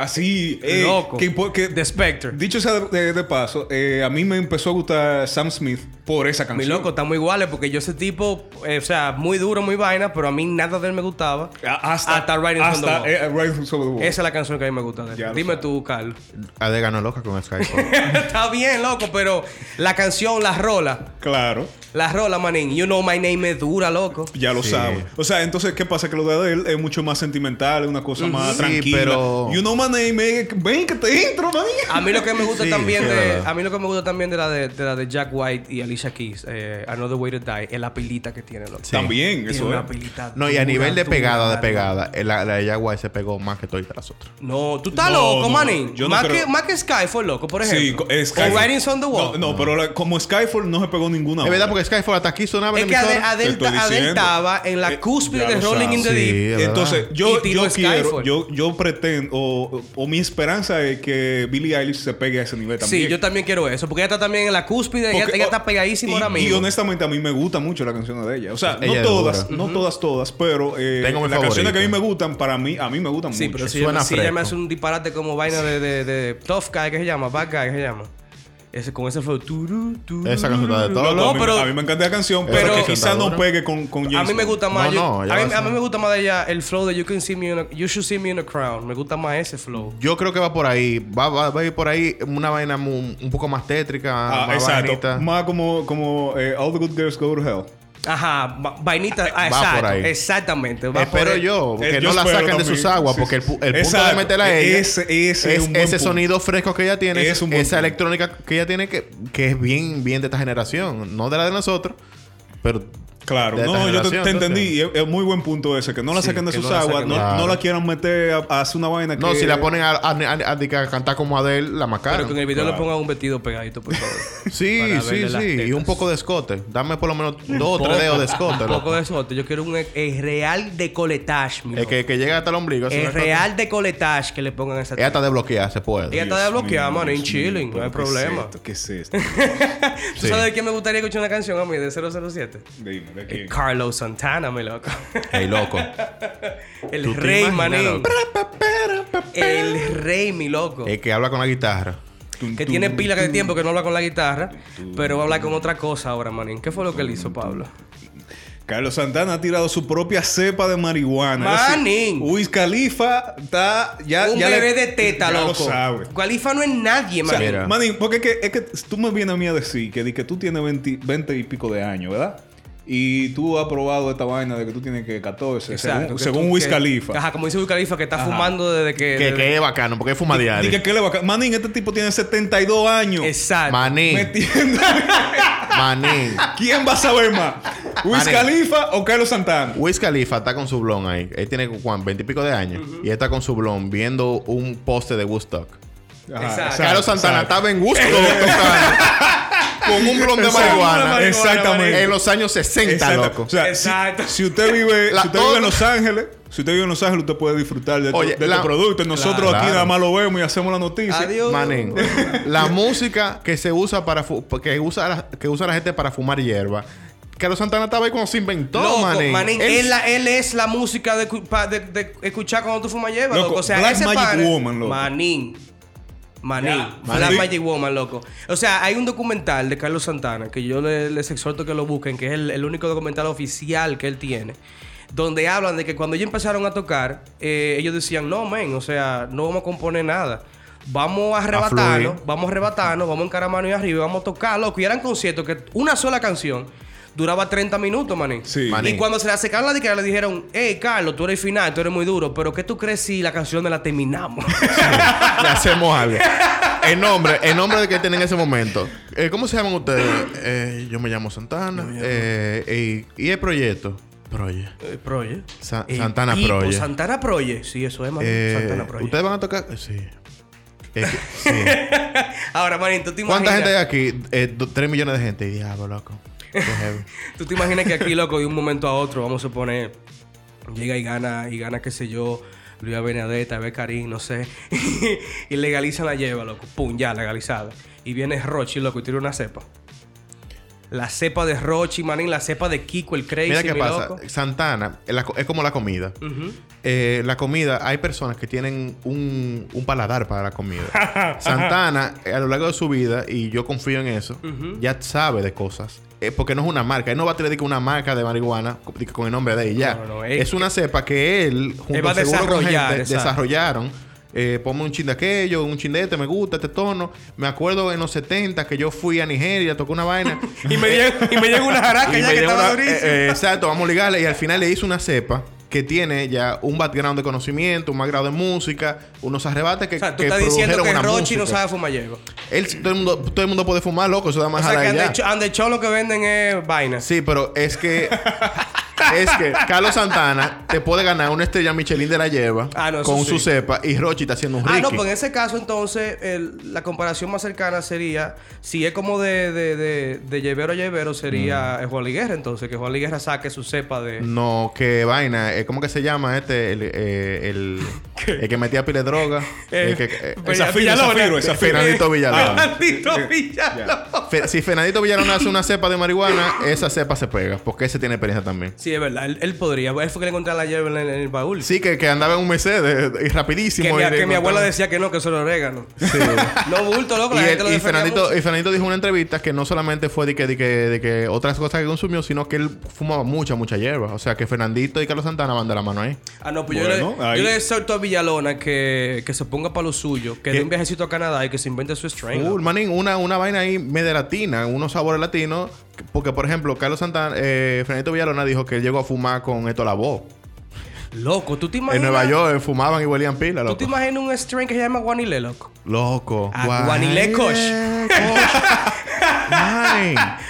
Así, eh, Loco. Que, porque- The Spectre. dicho sea de, de- de paso, eh, a mí me empezó a gustar Sam Smith por esa Mi canción. loco, estamos iguales porque yo ese tipo, eh, o sea, muy duro, muy vaina, pero a mí nada de él me gustaba. Hasta, Hasta Writings on the hasta, Wall. eh, Writings on the Wall. Esa es la canción que a mí me gusta de él. Dime sabes. tú, Carlos. Adele ganó loca con Skyfall. Está bien, loco, pero la canción, la rola, Claro, la rola, manín. You know my name es dura, loco. ya lo Sí. sabes. O sea, entonces, ¿qué pasa? Que lo de Adele es mucho más sentimental, es una cosa más Sí, tranquila. pero- You know eh, ven que te intro, man. A mí lo que me gusta Sí, también sí, de, verdad. a mí lo que me gusta también de la de, de la de Jack White y Alicia Keys, eh, Another Way to Die, es la pilita que tiene, loco. También, Tiene eso una es. pilita No, y a nivel de pegada, de pegada, la, la de Jack White se pegó más que todas las otras. No, tú estás No, loco, no más, creo- que, más que Skyfall, loco, por Sí, ejemplo. es Skyfall. O Writings on the Wall. No, no, pero la- como Skyfall no se pegó ninguna Es verdad, porque Skyfall hasta aquí sonaba Es en que Adele diciendo. estaba en la Eh, cúspide de Rolling in the. Deep. Sí, es. Entonces, yo, quiero, yo pretendo, o, o mi esperanza es que Billie Eilish se pegue a ese nivel también. Sí, yo también quiero eso. Porque ella está también en la cúspide. ella, Porque- ella está pegadísima y, ahora Y mismo. honestamente a mí me gusta mucho la canción de ella. O sea, Ella no todas, dura. no todas, todas, pero eh, Tengo las canciones que a mí me gustan, para mí, a mí me gustan Sí, mucho. pero si, Suena ella, si ella me fresco. hace un disparate como vaina de, de, de Tough Guy, ¿qué se llama? Bad Guy, ¿qué se llama? Ese, con ese flow. turu, turu, Esa canción está de todo. No, No, a, mí, pero- a mí me encanta la canción, pero quizás no pegue con, con A James mí me gusta más. No, yo- no, ya a, mí, a a mí me gusta más de ella el flow de You Can See Me in a, You Should See Me in a Crown. Me gusta más ese flow. Yo creo que va por ahí. Va, va, va a ir por ahí una vaina un poco más tétrica, Ah, más exacto. vainita. Más como, como eh, All the Good Girls Go to Hell. Ajá, va- vainita. Ah, Va exacto. por ahí. Exactamente. Va Espero por yo Eh, que yo no la saquen de sus aguas, Sí, porque el, punto Exacto. de meterla a ella Ese- ese es ese punto. sonido fresco que ella tiene, Es esa punto. electrónica que ella tiene que, que es bien, bien de esta generación, no de la de nosotros, pero Claro, de no, yo te, entendí. Y es, es muy buen punto ese. Que no la Sí, saquen de sus no aguas. No, de- no la quieran meter a, a hacer una vaina no, que... si la ponen a, a, a- a- a cantar como Adele, la macaron. Pero que en el video le pongan un vestido pegadito, por favor. Sí, sí, sí. Y un poco de escote. Dame por lo menos dos o tres dedos de escote. Un poco de eso. Yo quiero un eh, real decoletage, mi El que, que llega hasta el ombligo. El real decoletage que le pongan esa Ella está desbloqueada, se puede. Ella está desbloqueada, mano, en chilling, no hay pero ¿qué es problema. esto? ¿Qué es esto? ¿Tú sabes de quién me gustaría escuchar una canción a mí de 007? Dime, ¿de quién? Carlos Santana, mi loco. Ey, loco. El ¿Tú te rey, manín. El rey, mi loco. El que habla con la guitarra. Que tiene pila de tiempo que no habla con la guitarra, pero va a hablar con otra cosa ahora, manín. ¿Qué fue lo que él hizo, Pablo? Carlos Santana ha tirado su propia cepa de marihuana. Manín. Wiz Khalifa está... Ya, Un ya le- bebé de teta, ya loco. lo sabe. Califa no es nadie, O sea, manín. Mira. Manín, porque es que, es que tú me vienes a mí a decir que, di que tú tienes 20, 20 y pico de años, ¿verdad? Y tú has probado esta vaina de que tú tienes que 14, Exacto, según, que según tú- Wiz que- Khalifa. Ajá, como dice Wiz Khalifa, que está Ajá. fumando desde que... Que, desde- que es bacano, porque es fuma diario. Di que, ¿qué le va a... Manín, este tipo tiene 72 años. Exacto. Manín. Metiendo- Manín. ¿Quién va a saber más? ¿Wiz. Khalifa o Carlos Santana? Wiz Khalifa está con su blon ahí. Él tiene, ¿cuán? 20 y pico de años. Y él está con su blon viendo un poste de Woodstock. Ajá, Exacto. Carlos Santana exacto. estaba en gusto tocando con un blon de marihuana. Exactamente. En los años 60, Exacto. loco. O sea, Exacto. Si, si usted vive, La- si usted todo- vive en Los Ángeles, si usted vive en Los Ángeles, usted puede disfrutar de, Oye, tu- de la- productos. Nosotros Claro. aquí nada más lo vemos y hacemos la noticia. Adiós. Manín, la música que se usa para que usa la, que usa la gente para fumar hierba. Carlos Santana estaba ahí cuando se inventó, Loco, manín. manín, Él- él, la- él es la música de, escuchar cuando tú fumas hierba, Loco, loco. O sea, Black ese Magic pana- Woman, loco. Manín. Manín. Ya, Black. Magic Woman, loco. O sea, hay un documental de Carlos Santana que yo le- les exhorto que lo busquen, que es el, el único documental oficial que él tiene. Donde hablan de que cuando ellos empezaron a tocar, eh, ellos decían, no, men, o sea, no vamos a componer nada. vamos a arrebatarnos, vamos a arrebatarnos, vamos a encaramano y arriba, y vamos a tocar, loco. Y eran conciertos que una sola canción duraba 30 minutos, manín. Sí. Maní. Y cuando se le acercaron la disquera le dijeron, hey, Carlos, tú eres final, tú eres muy duro, pero ¿qué tú crees si la canción no la terminamos? Le hacemos algo. El nombre, el nombre de que tienen en ese momento. Eh, ¿Cómo se llaman ustedes? Eh, yo me llamo Santana. Eh, y, y el proyecto. Proye. Eh, Proye. Sa- Eh, Santana tipo, Proye. Santana Proye. Sí, eso es, manín. Eh, Santana Proye. ¿Ustedes van a tocar? Sí. Es que- sí. Ahora, manín, tú te imaginas... ¿Cuánta gente hay aquí? Tres millones de gente. Diablo, loco. Tú te imaginas que aquí, loco, de un momento a otro, vamos a poner, llega y gana, y gana, qué sé yo, Luis Benedetta, Becarín, no sé, y legalizan la lleva, loco, pum, ya, legalizada. Y viene Rochi, loco, y tira una cepa. La cepa de Rochi, manín, la cepa de Kiko, el crazy, Mira qué mi pasa. loco. Santana es, la co- es como la comida. Eh, la comida, hay personas que tienen un, un paladar para la comida. Santana, a lo largo de su vida, y yo confío en eso, ya sabe de cosas. Eh, porque no es una marca. Él no va a tener que una marca de marihuana con el nombre de ella. No, no, no, es, una cepa que él, junto Él va a seguro con gente, desarrollaron. Eh, ponme un chin de aquello, un chin de este, me gusta este tono. Me acuerdo en los 70 que yo fui a Nigeria, toqué una vaina. Y me llega, y me llega una jaraca Y ya que llegó estaba durísima. eh, eh, exacto, vamos a ligarle. Y al final le hizo una cepa que tiene ya un background de conocimiento, un background de música, unos arrebates que, o sea, tú que estás diciendo que Rochi no sabe fumar lleva. Él, todo, el mundo, todo el mundo puede fumar, loco. Eso da O más sea, que ande, ande lo que venden es vaina. Sí, pero es que... es que Carlos Santana te puede ganar una estrella Michelin de la lleva Ah, no, con sí. su cepa y Rochi está haciendo un Ah, Ricky. no, pues en ese caso, entonces, el- la comparación más cercana sería, si es como de, de, de, de llevero a llevero, sería Mm. Juan Liguerra, entonces, que Juan Liguerra saque su cepa de. No, que vaina. Eh, ¿Cómo que se llama este? El, eh, el, el que metía pile de droga. Eh, el que, esa fila. Fernandito Villalona. Fernandito Villalona. Fe- si Fernandito Villalona hace una cepa de marihuana, esa cepa se pega, porque ese tiene experiencia también. Sí, es verdad, él, él podría. Él fue que le encontraron la hierba en el, en el baúl. Sí, que, que andaba en un Mercedes y rapidísimo. que mi, y que mi abuela decía que no, que eso era orégano. Sí. no bulto, loco, y, la él- gente lo y Fernandito, y Fernandito dijo en una entrevista que no solamente fue de que, de que, de que otras cosas que consumió, sino que él fumaba mucha, mucha hierba. O sea, que Fernandito y Carlos Santana van de la mano ahí. Ah, no, pues Bueno, yo, le, ahí- yo le exhorto a Villalona que, que se ponga para lo suyo, que ¿Qué? dé un viajecito a Canadá y que se invente su strain. Uh, manín, una, una vaina ahí media latina, unos sabores latinos. Porque, por ejemplo, Carlos Santana, eh, Villalona dijo que él llegó a fumar con esto la voz. Loco, ¿tú te En imaginas? Nueva York eh, fumaban y huelían pila, ¿Tú loco. te imaginas un strain que se llama Guanile, loco? Loco. Ah, Guanilé Kosh.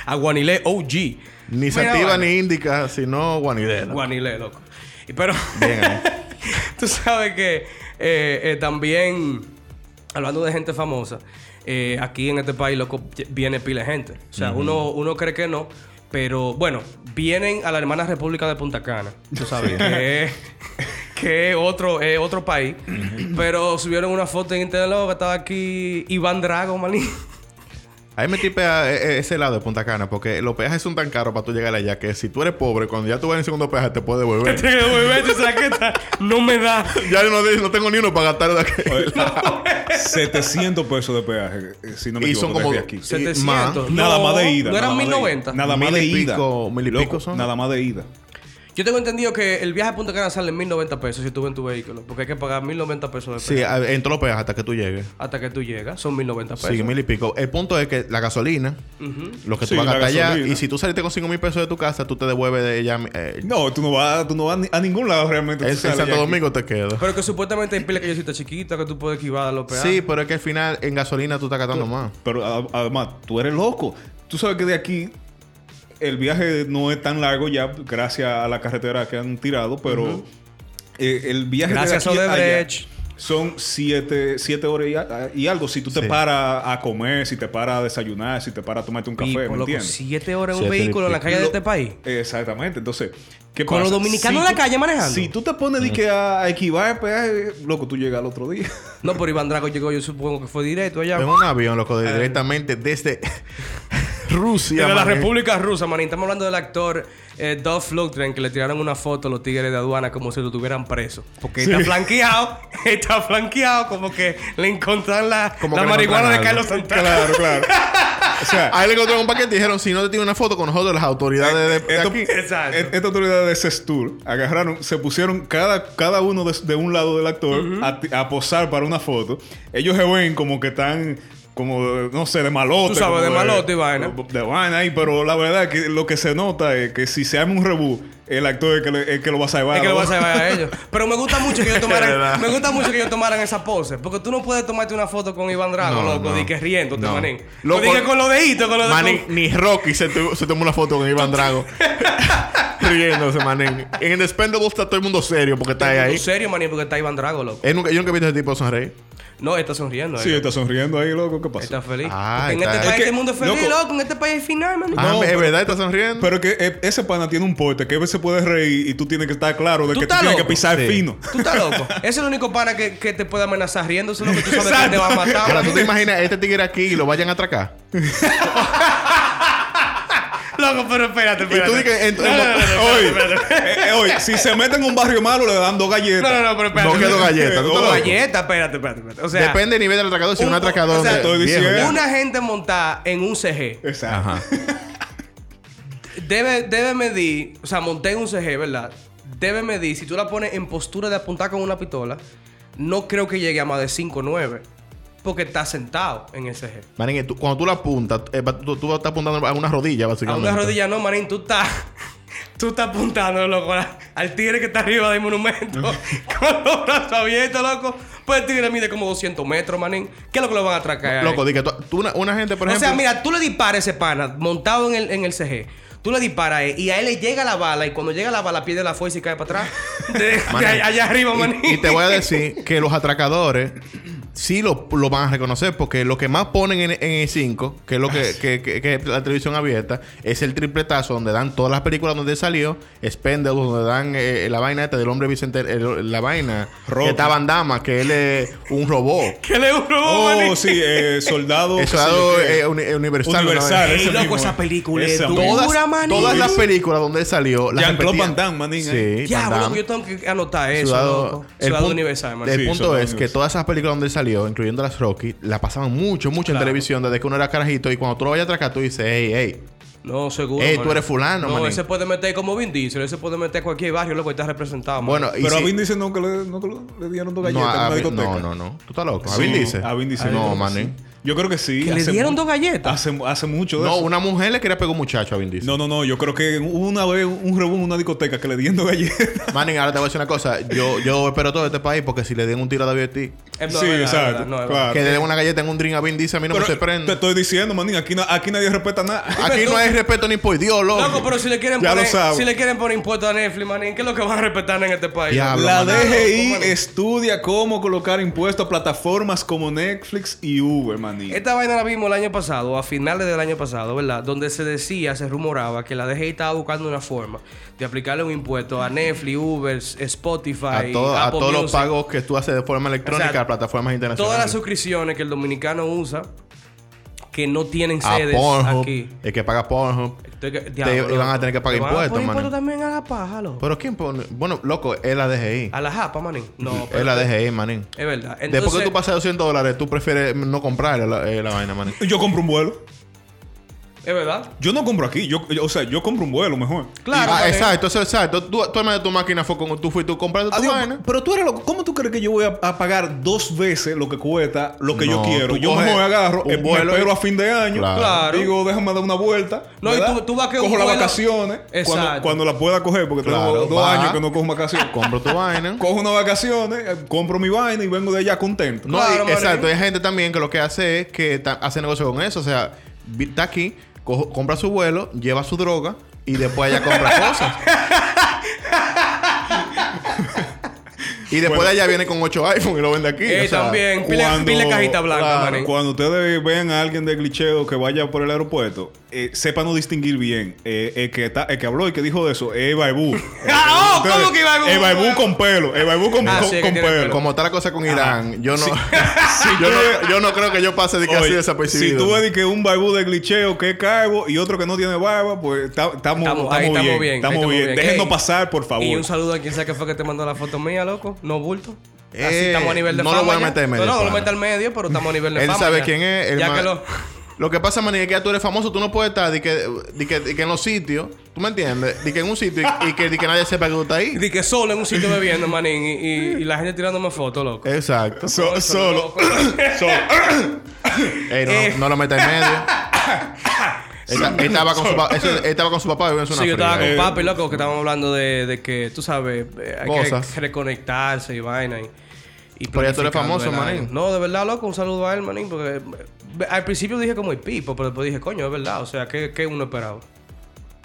A Guanile OG. Ni sativa ni indica, sino guanidela. Guanile, loco. Y pero, Bien tú sabes que eh, eh, también, hablando de gente famosa, eh, aquí en este país, loco, viene pila de gente. O sea, uno, uno cree que no, pero bueno, vienen a la hermana República de Punta Cana. Tú sabes, que otro, es otro país. Pero subieron una foto en internet, loco, que estaba aquí Iván Drago, maní. Ahí me tipea eh, eh, ese lado de Punta Cana, porque los peajes son tan caros para tú llegar allá que si tú eres pobre, cuando ya tú vas en el segundo peaje te puedes devolver. Te devuelve tu chaqueta. No me da. ya yo no, no tengo ni uno para gastar de aquí. Oye, 700 pesos de peaje, si no me Y equivoco, son como- desde aquí. y- 700. más. Nada más de ida. No eran nada más de 1090. ida. Nada más Mil de y ida. pico- mil y Loco, pico son. Nada más de ida. Yo tengo entendido que el viaje a Punta Cana sale en 1090 pesos si tú en tu vehículo. Porque hay que pagar 1090 pesos de Sí, en todos los peajes hasta que tú llegues. hasta que tú llegas. Son 1090 pesos. Sí, mil y pico. El punto es que la gasolina, Ujú. lo que Sí, tú vas a gastar allá, y si tú saliste con 5 mil pesos de tu casa, tú te devuelves de ella. Eh, No, tú no vas, tú no vas ni- a ningún lado realmente. en Tú en Santo. Domingo te queda. Pero que supuestamente hay que yo está chiquita que tú puedes esquivar a los peajes. Sí, pero es que al final en gasolina tú estás gastando más. Pero además, tú eres loco. Tú sabes que de aquí el viaje no es tan largo ya, gracias a la carretera que han tirado, pero eh, el viaje Gracias de aquí a a allá son siete, siete horas y, a- y algo. Si tú te Sí. paras a comer, si te paras a desayunar, si te paras a tomarte un café, Pipo, ¿me loco, entiendes? siete horas en un Siete vehículo en la calle de este país. Exactamente. Entonces, ¿qué Con pasa? los dominicanos en la calle manejando. Si tú te pones de que a, el peaje, loco, tú llegas al otro día. No, pero Iván Drago llegó, yo supongo que fue directo allá. En un avión, loco, de- directamente desde Rusia. de la. República Rusa, manín. Estamos hablando del actor eh, Dolph Lundgren que le tiraron una foto a los tigres de aduana como si lo tuvieran preso. Porque está flanqueado, está flanqueado como que le encontraron la, Como la marihuana de Carlos. Santana. claro, claro. O sea, Ahí le encontraron un paquete y dijeron, si no te tiene una foto con nosotros, las autoridades de, de esto- aquí. Exacto. Esta autoridad de Sestur agarraron, se pusieron cada, cada uno de, de un lado del actor a, a posar para una foto. Ellos se ven como que están, como, no sé, de malote. Tú sabes, de malote y vaina. De vaina ahí, pero la verdad es que lo que se nota es que si se arma un reboot, el actor es que, le- es que lo va a salvar. Es que lo vas a llevar a ellos. Pero me gusta mucho que ellos tomaran, me gusta mucho que ellos tomaran esa pose. Porque tú no puedes tomarte una foto con Iván Drago, No, loco, no. que riéndote, No. manín. Loco, Loco, con los deditos, con los Manín, deditos. ni Rocky se, tu- se tomó una foto con Iván Drago. Riéndose, manín. En el Despendables está todo el mundo serio porque está ahí. ahí. Serio, manín, porque está Iván Drago, loco. Nunca- yo nunca he visto a ese tipo sonreír. No, está sonriendo. Sí, eh. está sonriendo ahí, loco. ¿Qué pasa? Está feliz. Ah, en está- este Es país que, el mundo es feliz, loco. loco. En este país es final, manín. Ah, ¿es verdad? ¿Está sonriendo? Pero que eh, ese pana tiene un porte que a veces se puede reír y tú tienes que estar claro de ¿Tú que tú tienes que pisar Sí. fino. Tú estás loco. Ese es el único pana que, que te puede amenazar riéndose, lo que tú sabes que te va a matar. Ahora, ¿tú te imaginas este tigre aquí y lo vayan a atracar? Loco, pero espérate, Y tú espérate. dices, en- No, no, no, espérate, espérate. eh, eh, oye, si se meten en un barrio malo, le dan dos galletas. No, no, no, pero espérate. No quedó galleta. ¿tú No, estás loco? Galleta, espérate, espérate, espérate. O sea, Depende del nivel del atracador. Si es un un- atracador o sea, estoy viejo diciendo- ya. una gente montada en un CG Exacto. Ajá. debe, debe medir, o sea, monté en un CG, ¿verdad? Debe medir, si tú la pones en postura de apuntar con una pistola, no creo que llegue a más de 5 o 9. Porque está sentado en el CG. Manín, tú- cuando tú la apuntas, eh, tú, tú estás apuntando a una rodilla, A básicamente. una rodilla no, manín, tú estás. Tú estás apuntando, loco, a- al tigre que está arriba del monumento. con los brazos abiertos, loco. Pues el tigre mide como 200 metros, manín. ¿Qué es lo que lo van a atracar? Loco, di que tú, tú una, una gente, por o ejemplo... sea, mira, tú le disparas a ese pana montado en el, en el CG. Tú le disparas a y a él le llega la bala y cuando llega la bala pierde la fuerza y cae para atrás. De, de Manín, allá, allá arriba, y- manín. Y, te voy a decir que los atracadores sí lo, lo van a reconocer porque lo que más ponen en, en el 5, que es lo que, que, que- que es la televisión abierta, es el tripletazo donde dan todas las películas donde salió, Spendables, donde dan eh, la vaina esta del hombre Vicente, el- la vaina Rocky. que está Van Damme, que él es un robot. Que le un robot, Oh, sí, eh, soldado. Es eh, uni- universal. Universal. Ey, loco, mismo. esa película es Esa. Todas, las películas donde él salió, las Jean-Claude Van Damme, manín, Sí, eh. Ya, loco, Damme. yo tengo que anotar eso, loco. el Universal. El Sí, punto es que todas esas películas donde él salió, incluyendo las Rocky, la pasaban mucho, mucho en Claro. televisión desde que uno era carajito. Y cuando tú lo vayas a atracar, tú dices, hey, hey. No, seguro. Ey, tú eres fulano, No, manín. ese puede meter como Vin Diesel, ese puede meter cualquier barrio, loco, y está representado. manín. Bueno, y Pero a si- Vin dice no que le, no que le- dieron dos no, galletas en a una Vin- discoteca. no, no, no. Tú estás loco. A Sí, Vin dice. A Vin dice. No, manín. sí. Yo creo que sí. ¿Que le dieron dos galletas? Hace, hace mucho de No, eso. una mujer le quería pegar un muchacho a Vin Diesel. No, no, no. Yo creo que hubo una vez un rebú en una discoteca que le dieron dos galletas. Manín, ahora te voy a decir una cosa. Yo, yo espero todo este país porque si le den un tiro a David Ortiz, no, sí, es verdad, es exacto. no, claro. que le den una galleta en un drink a Vin Diesel, a mí no Pero me sorprende. te estoy diciendo, manín, aquí, na- aquí nadie respeta nada. Aquí no hay respeto ni por Dios, loco. Loco, pero si le quieren Ya lo poner, sabes. si le quieren poner impuestos a Netflix, manín, ¿qué es lo que van a respetar en este país? Diablo. La manín. DGI estudia cómo colocar impuestos a plataformas como Netflix y Uber, Esta vaina la vimos el año pasado, a finales del año pasado, ¿verdad? Donde se decía, se rumoraba que la DGI estaba buscando una forma de aplicarle un impuesto a Netflix, Uber, Spotify, a, todo- a Apple todos los pagos que tú haces de forma electrónica O sea, a plataformas internacionales. Todas las suscripciones que el dominicano usa que no tienen a sedes Pornhub, aquí. el que paga Pornhub. Estoy que- Te iban a tener que pagar van impuestos, manín. impuestos también a la paja, loco. ¿Pero quién pone? Bueno, loco, es la DGI. A la japa, manín. No, es pero- la DGI, manín. Es verdad. Después Entonces, que tú pasas 200 dólares, tú prefieres no comprar la, eh, la vaina, manín. Yo compro un vuelo. Es verdad. Yo no compro aquí. Yo, yo- o sea, yo compro un vuelo mejor. Claro. Ah, exacto, exacto. Tú, tú de tu máquina fue como tú fuiste tú compraste tu Adiós, vaina. pero tú eres loco. ¿Cómo tú crees que yo voy a, a pagar dos veces lo que cuesta lo que yo quiero? tú Yo mejor agarro, un eh, me vuelo espero a fin de año. Claro. Claro. Digo, déjame dar una vuelta. No, tú- tú vas que un Cojo las vacaciones. Exacto. Cuando, cuando las pueda coger, porque Claro, tengo dos va. años que no cojo vacaciones. Compro tu vaina. Cojo unas vacaciones, eh, compro mi vaina y vengo de allá contento. No, Claro, y- exacto. Hay gente también que lo que hace es que hace negocio con eso. O sea, está aquí, compra su vuelo, lleva su droga y después allá compra cosas. y después de allá viene con 8 iPhone y lo vende aquí. Eh, o sea, también. Pile, cuando- pile cajita blanca, claro. Cuando ustedes vean a alguien de glitcheo que vaya por el aeropuerto, eh, sepan no distinguir bien. Eh, el, que está, el que habló y que dijo de eso es Baibú. Ah, oh, ¿cómo que Ibaibú? El Baibú con pelo. El Baibú con, Ah, con- sí, que con tiene pelo. pelo. Como está la cosa con Irán, yo no, Sí. yo no, yo no creo que yo pase de que así Oye, desapercibido. Si tú ves que un Baibú de glitcheo que es calvo y otro que no tiene barba, pues ta- estamos Estamos, ahí estamos bien. ahí Estamos bien. Déjenos Ey, pasar, por favor. Y un saludo a quien sea que fue que te mandó la foto mía, loco. No bulto. Así Eh, estamos a nivel de no lo fama. voy a ya. meter en medio, No, no, lo pana. meter al medio, pero estamos a nivel de Él fama. sabe ya. quién es, el ya ma- que lo. Lo que pasa, maní, es que ya tú eres famoso, tú no puedes estar de que, de que, de que en los sitios, ¿tú me entiendes? De que en un sitio y, y que, de que nadie sepa que tú estás ahí. De que solo en un sitio bebiendo, manín, y, y, y la gente tirándome fotos, loco. Exacto. So- solo. solo. Ey, no, Eh. no lo metas en medio. Él, ta- él estaba con su papá, él estaba con su papá una Sí, yo estaba con Eh, papi, loco, que estábamos hablando de, de que, tú sabes, eh, hay Cosas. que reconectarse y vaina. Y, y Pero ya tú eres famoso, manín. No, de verdad, loco, un saludo a él, manín, porque eh, al principio dije como el pipo, pero después dije, coño, es verdad, o sea, ¿qué, qué uno esperaba?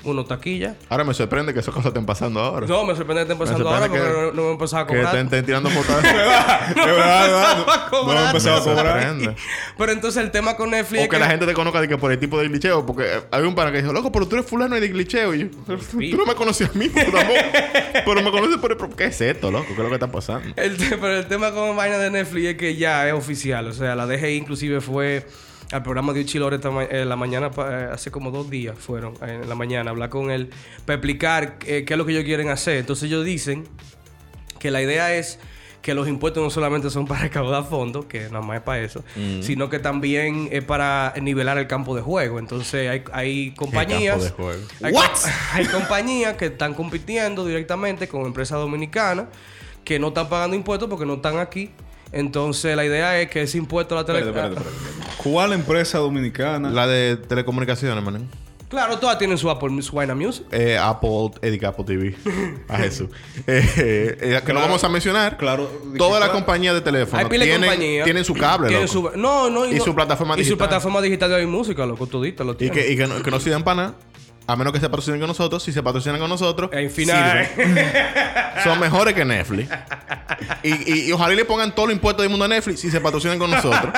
Uno taquilla. Ahora me sorprende que esas cosas estén pasando ahora. No, me sorprende que estén pasando ahora porque que- no, no me empezaba a que cobrar. estén, estén tirando fotos. De verdad, de verdad. Empezaba a No cobrar. hemos empezado a Me cobrar. Pero entonces el tema con Netflix O es que la gente te conozca de que por el tipo de glitcheo. Porque eh, hay un pana que dijo, loco, pero tú eres fulano y de glitcheo. Y yo, tú no me conoces a mí, pero tampoco. pero me conoces por el... ¿Qué es esto, loco? ¿Qué es lo que está pasando? El pero el tema con vaina de Netflix es que ya es oficial. O sea, la DGI inclusive fue al programa de Uchilore esta ma- en la mañana, eh, hace como dos días fueron eh, en la mañana, hablar con él para explicar eh, qué es lo que ellos quieren hacer. Entonces ellos dicen que la idea es que los impuestos no solamente son para recaudar fondos, que nada más es para eso, sino que también es para nivelar el campo de juego. Entonces hay, hay compañías... campo de juego? Hay, What? hay compañías que están compitiendo directamente con empresas dominicanas que no están pagando impuestos porque no están aquí. Entonces la idea es que ese impuesto a la tele... Espérate, espérate, espérate. ¿Cuál empresa dominicana? La de telecomunicaciones, man. Claro, todas tienen su Apple, su vaina Music. Eh, Apple, Edic Apple TV. a Jesús. Eh, eh, que lo Claro. vamos a mencionar. Claro. Todas las Claro. compañías de teléfono Hay pila de tienen, compañías. tienen su cable, Tienen loco. su- no, no, Y no- su plataforma Y su digital. plataforma digital de música, loco, todita lo Y tienen. que, y que no, que no sirven para nada. A menos que se patrocinen con nosotros. Si se patrocinan con nosotros, En final. son mejores que Netflix. Y, y, y ojalá y le pongan todo el impuesto del mundo a Netflix si se patrocinan con nosotros.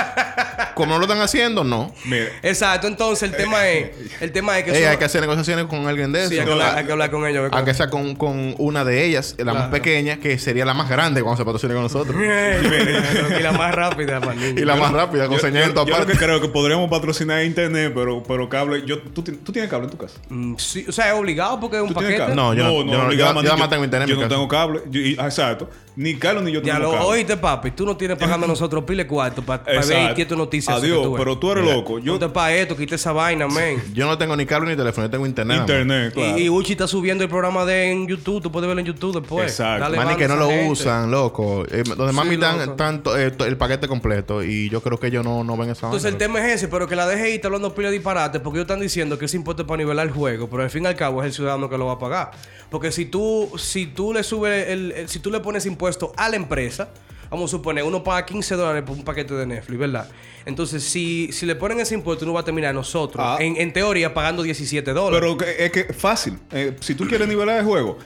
Como no lo están haciendo, no. Mira, Exacto, entonces el tema es... El tema es que... Ey, hay que hacer negociaciones con alguien de eso. Sí, hay que hablar, hay que hablar con ellos. Aunque sea con, con una de ellas, la más pequeña, que sería la más grande cuando se patrocine con nosotros. y la más rápida, y la más rápida, con yo, señal en yo, lo que creo que podríamos patrocinar internet, pero, pero cable. Yo, ¿tú, ¿Tú tienes cable en tu casa? Mm, sí, o sea, es obligado porque es un ¿Tú tienes paquete. cable? No, yo no- yo no- obligado, yo- man, yo tengo internet en Yo mi no tengo cable. Yo- y- exacto. Ni Carlos ni yo Ya tenemos lo cable. oíste, papi. Tú no tienes pagando a nosotros pile cuarto para ver Exacto. qué tu noticia. Adiós, pero tú eres loco. Yo, Yo... para esto, quita esa vaina, men. Yo no tengo ni cable ni teléfono, yo tengo internet. internet, claro. Y, y Uchi está subiendo el programa de en YouTube. Tú puedes verlo en YouTube después. Exacto. Dale Mani, que no lo gente. usan, loco. Eh, donde me dan tanto eh, el paquete completo. Y yo creo que ellos no, no ven esa Entonces el vaina. tema es ese, pero que la DGI está hablando pila de disparate porque ellos están diciendo que ese impuesto es para nivelar el juego, pero al fin y al cabo es el ciudadano que lo va a pagar. Porque si tú, si tú le subes el, el- si tú le pones impuesto a la empresa, vamos a suponer, uno paga 15 dólares por un paquete de Netflix, ¿verdad? Entonces, si, si le ponen ese impuesto, uno va a terminar nosotros, Ah. en, en teoría, pagando 17 dólares. Pero que- es que fácil. Eh, si tú quieres nivelar el juego,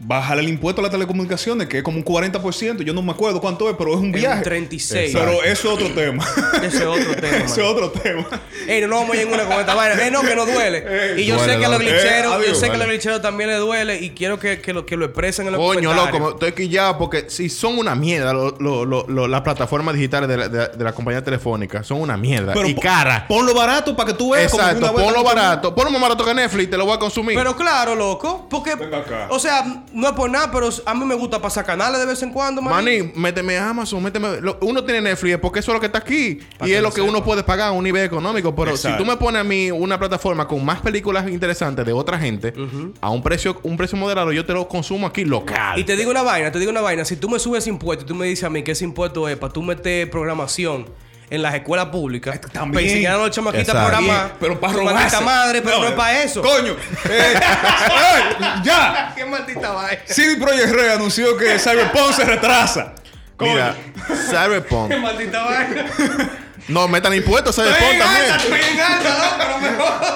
bájale el impuesto a las telecomunicaciones, que es como un 40%. Yo no me acuerdo cuánto es, pero es un Es un viaje. 36. Pero eso es otro tema. Ese es otro tema. Ese es otro tema. Ey, no nos vamos a ir en una con esta vaina. Eh, no, que no duele. Eh, y yo duele, sé que a los glitcheros, Eh, yo sé que a los glitcheros también le duele y quiero que, que lo, que lo expresen en los Coño, comentarios. loco, me- estoy quillado porque si son una mierda lo- lo- lo- lo- las plataformas digitales de la, de, de la compañía telefónica, son una mierda. y po- cara. Ponlo barato para que tú veas. Exacto, ponlo barato. Ponlo más barato que Netflix, te lo voy a consumir. Pero claro, loco, porque, Venga acá. o sea, no es por nada, pero a mí me gusta pasar canales de vez en cuando, man. Maní, méteme a Amazon, méteme. lo- uno tiene Netflix porque eso es lo que está aquí. Pa' y es lo que uno puede pagar a un nivel económico. Pero Exacto. si tú me pones a mí una plataforma con más películas interesantes de otra gente, a un precio, un precio moderado, yo te lo consumo aquí local. Y te digo una vaina, te digo una vaina. Si tú me subes impuesto y tú me dices a mí que ese impuesto es para tú meter programación en las escuelas públicas, también. para enseñar a los chamaquitas a programar, pero para robarse. maldita madre, pero no, es para eso. Coño. Eh, ¡ay! ¡Ya! ¡Qué maldita vaina! CD Projekt Red anunció que Cyberpunk se retrasa. Coño. Mira, Cyberpunk. ¡Qué maldita vaina! no, metan impuestos a Cyberpunk también. jodas.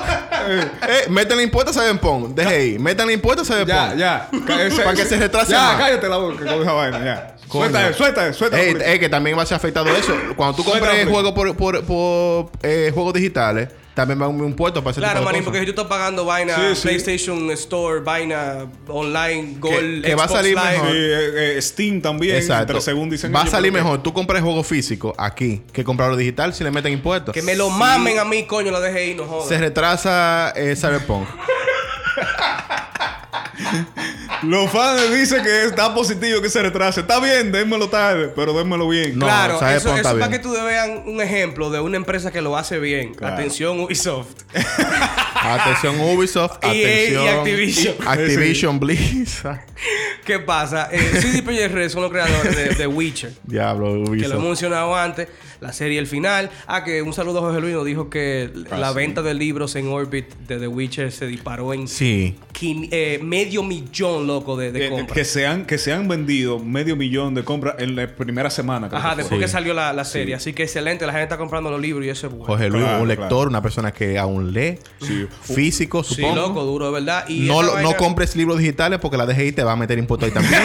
Eh, metan impuestos a Cyberpunk. Deje ahí. Metan impuestos a Ya, Cyberpunk. ya. Ese- Para que se retrase Ya, más. cállate la boca con esa vaina, ya. Suelta, suelta, suelta. Ey, es que también va a ser afectado eso. Cuando tú compres juegos por, por, por, eh, juegos digitales, también va a un impuesto para ese Claro, tipo de manín, cosas. porque si tú estás pagando vaina, Sí, sí. PlayStation Store, vaina online, Gold, que va a salir Live. mejor. Sí, eh, eh, Steam también. Exacto. Pero según dicen va a salir que- mejor tú compras juego físico aquí que comprarlo digital si le meten impuestos. Que me lo mamen a mí, coño, la dejé ahí, no Se jodas. retrasa eh, Cyberpunk. Los fans dicen que está positivo que se retrase. Está bien, démelo tarde, pero démelo bien. No, claro, eso, eso es para que tú vean un ejemplo de una empresa que lo hace bien. Claro. Atención, Ubisoft. Atención Ubisoft, EA y atención Activision. Activision Blizzard. ¿Qué pasa? Eh, CD Projekt Red son los creadores de, de Witcher. Diablo, Que lo Ubisoft. mencionado antes, la serie El Final. Ah, que un saludo a Jorge Luis nos dijo que Ah, la sí. venta de libros en Orbit de The Witcher se disparó en Sí. quin- eh, medio millón, loco, de, de Que, compras. que se han, que se han vendido medio millón de compras en la primera semana. creo Ajá, que después Sí. que salió la, la serie. Así que excelente, la gente está comprando los libros y eso es bueno. José Luis, Claro, un lector, claro. una persona que aún lee. Sí. Físico, Sí, supongo. loco, duro, de verdad. Y No, lo- no compres libros digitales porque la DGI te va a meter impuestos ahí también.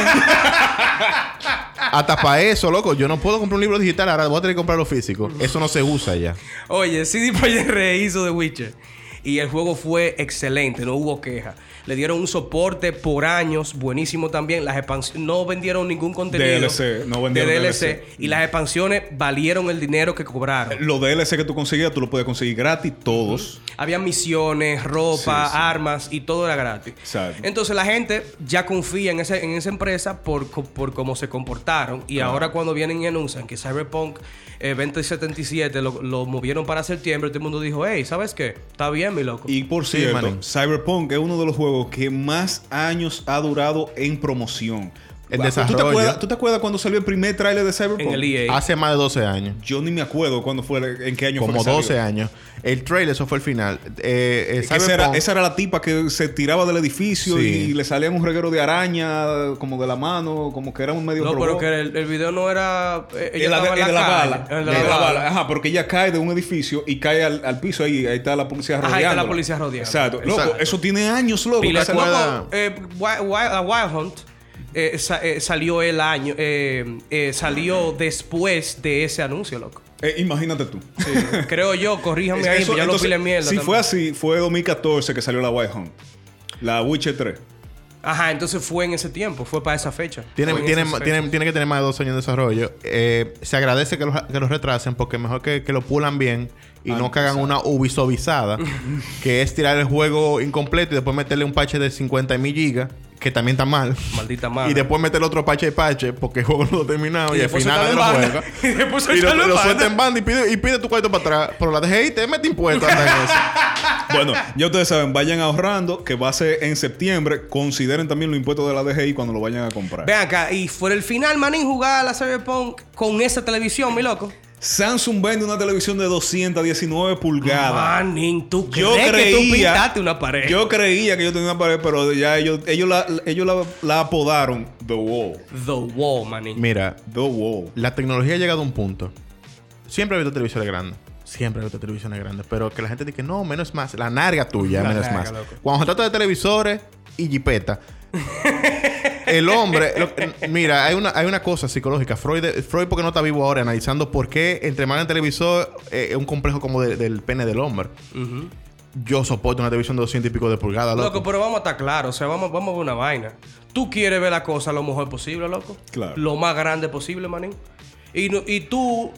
Hasta para eso, loco. Yo no puedo comprar un libro digital, ahora voy a tener que comprarlo físico. Eso no se usa ya. Oye, CD Projekt Red hizo The Witcher. Y el juego fue excelente, no hubo queja. Le dieron un soporte por años, buenísimo también. Las expansiones no vendieron ningún contenido DLC, no vendieron de DLC. DLC. Y las expansiones valieron el dinero que cobraron. Los DLC que tú conseguías, tú lo puedes conseguir gratis, todos. Había misiones, ropa, Sí, sí. armas y todo era gratis. Exacto. Entonces la gente ya confía en, ese- en esa empresa por, por cómo se comportaron. Y ahora cuando vienen y anuncian que Cyberpunk eh, 2077 lo, lo movieron para septiembre, todo el mundo dijo, hey, ¿sabes qué? Está bien, mi loco. Y por Sí, cierto, manín. Cyberpunk es uno de los juegos que más años ha durado en promoción. ¿Tú te, acuerdas, tú te acuerdas cuando salió el primer tráiler de Cyberpunk? en el EA. Hace más de 12 años. Yo ni me acuerdo cuándo fue, en qué año Como fue que 12 salió. años. El trailer, eso fue el final. Eh, eh, esa, era, Cyberpunk- esa era la tipa que se tiraba del edificio Sí. y, le salían un reguero de araña como de la mano, como que era un medio no, robot. pero que el, el video no era. ella la, de la la bala. de la la bala. Ajá, porque ella cae de un edificio y cae al, al piso ahí. Ahí está la policía Ajá, rodeando. ahí está la policía rodeando. Exacto. Loco, Exacto. eso tiene años, loco. Acuerda- loco, eh, Wild, Wild- a Wild Hunt eh, sa- eh, salió el año. eh, eh, salió después de ese anuncio, loco. Eh, imagínate tú. Sí, creo yo, corríjame Es- ahí, eso- ya lo entonces, pile mierda. Si también. fue así, fue 2014 que salió la White Hunt. La Witcher 3. Ajá, entonces fue en ese tiempo, fue para esa fecha. Tiene, tiene, esa fecha. tiene, tiene que tener más de dos años de desarrollo. Eh, se agradece que los, que los retrasen porque mejor que, que lo pulan bien y no que hagan una Ubisofizada, que es tirar el juego incompleto y después meterle un parche de 50 mil gigas, que también está mal. Maldita madre. Y después meterle otro parche y parche porque el juego no lo ha terminado y, al después final lo banda. juega. Y después y lo, lo banda. suelta en banda y pide, y pide tu cuarto para atrás. Pero la DGI te mete impuestos. Bueno, ya ustedes saben, vayan ahorrando, que va a ser en septiembre. Consideren también los impuestos de la DGI cuando lo vayan a comprar. Ven acá, y fuera el final, manín, jugar a la Cyberpunk con esa televisión, mi loco. Samsung vende una televisión de 219 pulgadas. Manín, tú crees Yo que tú creía, pintaste una pared. yo creía que yo tenía una pared, pero ya ellos, ellos, la, ellos la, la apodaron The Wall. The Wall, manín. Mira, The Wall. la tecnología ha llegado a un punto. Siempre he visto televisores grandes. Siempre he visto televisiones grandes. Pero que la gente dice, no, menos es más. La narga tuya, La menos es más. loco. Cuando se trata de televisores y jipeta. el hombre... lo- mira, hay una, hay una cosa psicológica. Freud, Freud, porque no está vivo ahora, analizando por qué entre más el televisor eh, es un complejo como de- del pene del hombre. Yo soporto una televisión de 200 y pico de pulgadas, loco. Loco, pero vamos a estar claros. O sea, vamos, vamos a ver una vaina. Tú quieres ver la cosa lo mejor posible, loco. Claro. Lo más grande posible, manín. Y, no- y tú,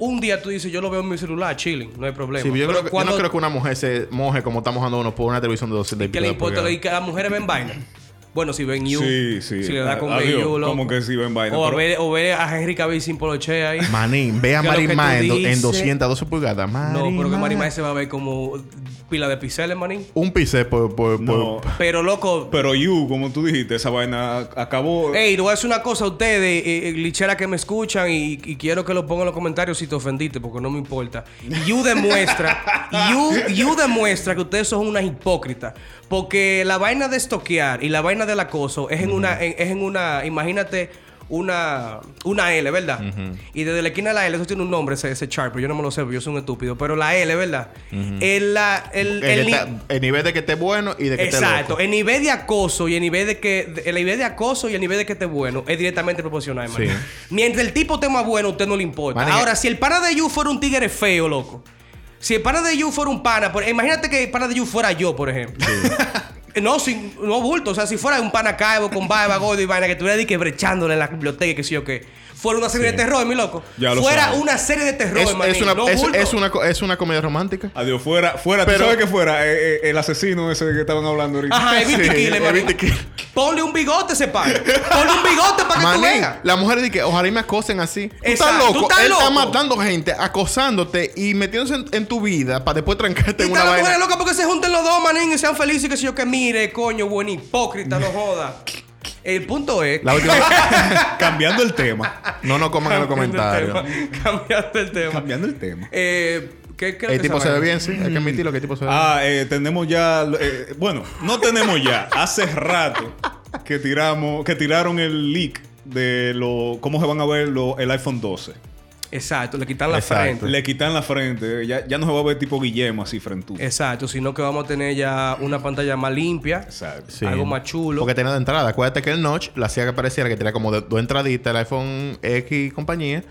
un día tú dices, yo lo veo en mi celular, chilling, no hay problema. Sí, yo, Pero creo que- yo cuando- no creo que una mujer se moje como está mojando uno por una televisión de 200 y ¿Qué pico le de importa? pulgadas. Y que las mujeres ven vaina. Bueno, si ven You. Sí, sí. Si le da con Adiós. ver You, loco. Como que si ven vaina, O, pero- ver, o ver a Henry Cavill sin poloche ahí. Manín, ve a ¿Qué es tú en, do- en dices? 212 pulgadas. No, Marimá. pero que Marimar se va a ver como pila de pixeles, manín. Un pisé por... por, No. por- Pero, loco... Pero You, como tú dijiste, esa vaina acabó. Ey, te voy a decir una cosa a ustedes, eh, eh, lichera que me escuchan y, y quiero que lo pongan en los comentarios si te ofendiste, porque no me importa. You demuestra, you, you demuestra que ustedes son unas hipócritas. Porque la vaina de estoquear y la vaina del acoso es en una, en- es en una, imagínate, una, una L, ¿verdad? Y desde la esquina de la L, eso tiene un nombre, ese, ese chart, pero yo no me lo sé, yo soy un estúpido. Pero la L, ¿verdad? el, la, el, el, el está- el nivel de que esté bueno y de que esté Exacto. El nivel de acoso y el nivel de que de- el nivel de acoso y el nivel de que esté bueno es directamente proporcional, hermano. Sí. Mientras el tipo esté más bueno, a usted no le importa. Manín, Ahora, si el pana de You fuera un tigre feo, loco. Si el pana de You fuera un pana, por- imagínate que el pana de You fuera yo, por ejemplo. No, sin, no bulto. O sea, si fuera un pana calvo con barba, gordo y vaina que estuviera de que brechándole en la biblioteca, y que sí o qué. Fuera una serie de terror, mi loco. Ya lo fuera sabes. una serie de terror, Es, es una, no es, una, es una comedia romántica. Adiós, fuera, fuera. Pero- ¿Tú sabes que fuera? Eh, eh, el asesino ese que estaban hablando ahorita. Ajá, Evita Sí, Ponle un bigote ese pan. Ponle un bigote para que tú Manín, veas. la mujer dice que ojalá y me acosen así. Tú estás Exacto, loco. tú estás Él está loco. matando gente, acosándote y metiéndose en, en tu vida para después trancarte Y en una está la vaina. mujer loca porque se junten los dos, manín, y sean felices y que si yo que mire, coño, buen hipócrita, no joda. El punto es. La última Cambiando el tema. No nos coman en los comentarios. el tema. Cambiando el tema. Cambiando el tema. Eh, ¿qué crees El que tipo se ve bien, sí. Hay que admitirlo que el tipo se ve bien. Ah, eh, tenemos ya. eh, bueno, no tenemos ya. Hace rato que tiramos, que tiraron el leak de lo, cómo se van a ver lo- el iPhone 12. Exacto, le quitan la Exacto. frente. Le quitan la frente. Ya, ya no se va a ver tipo Guillermo así frente. Exacto, sino que vamos a tener ya una pantalla más limpia. Exacto. Sí. Algo más chulo. Porque tenía de entrada. Acuérdate que el notch la hacía que pareciera que tenía como de- dos entraditas el iPhone X y compañía.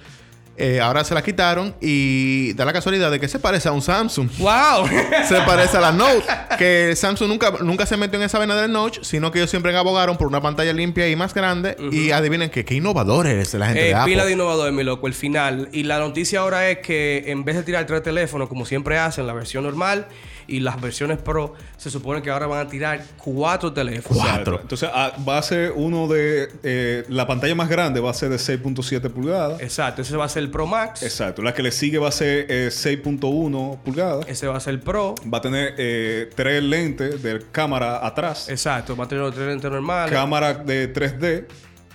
Eh, ahora se la quitaron y da la casualidad de que se parece a un Samsung. ¡Wow! se parece a la Note. Que Samsung nunca, nunca se metió en esa vena del notch, sino que ellos siempre abogaron por una pantalla limpia y más grande. Y adivinen que qué innovadores la gente Eh, de Apple. pila de innovador, mi loco, el final. Y la noticia ahora es que en vez de tirar tres teléfonos, como siempre hacen, la versión normal y las versiones Pro, se supone que ahora van a tirar cuatro teléfonos. Exacto. Entonces ah, va a ser uno de. eh, la pantalla más grande va a ser de 6.7 pulgadas. Exacto, ese va a ser el Pro Max. Exacto. La que le sigue va a ser eh, 6.1 pulgadas. Ese va a ser el Pro. Va a tener eh, tres lentes de cámara atrás. Exacto, va a tener los tres lentes normales. cámara de 3D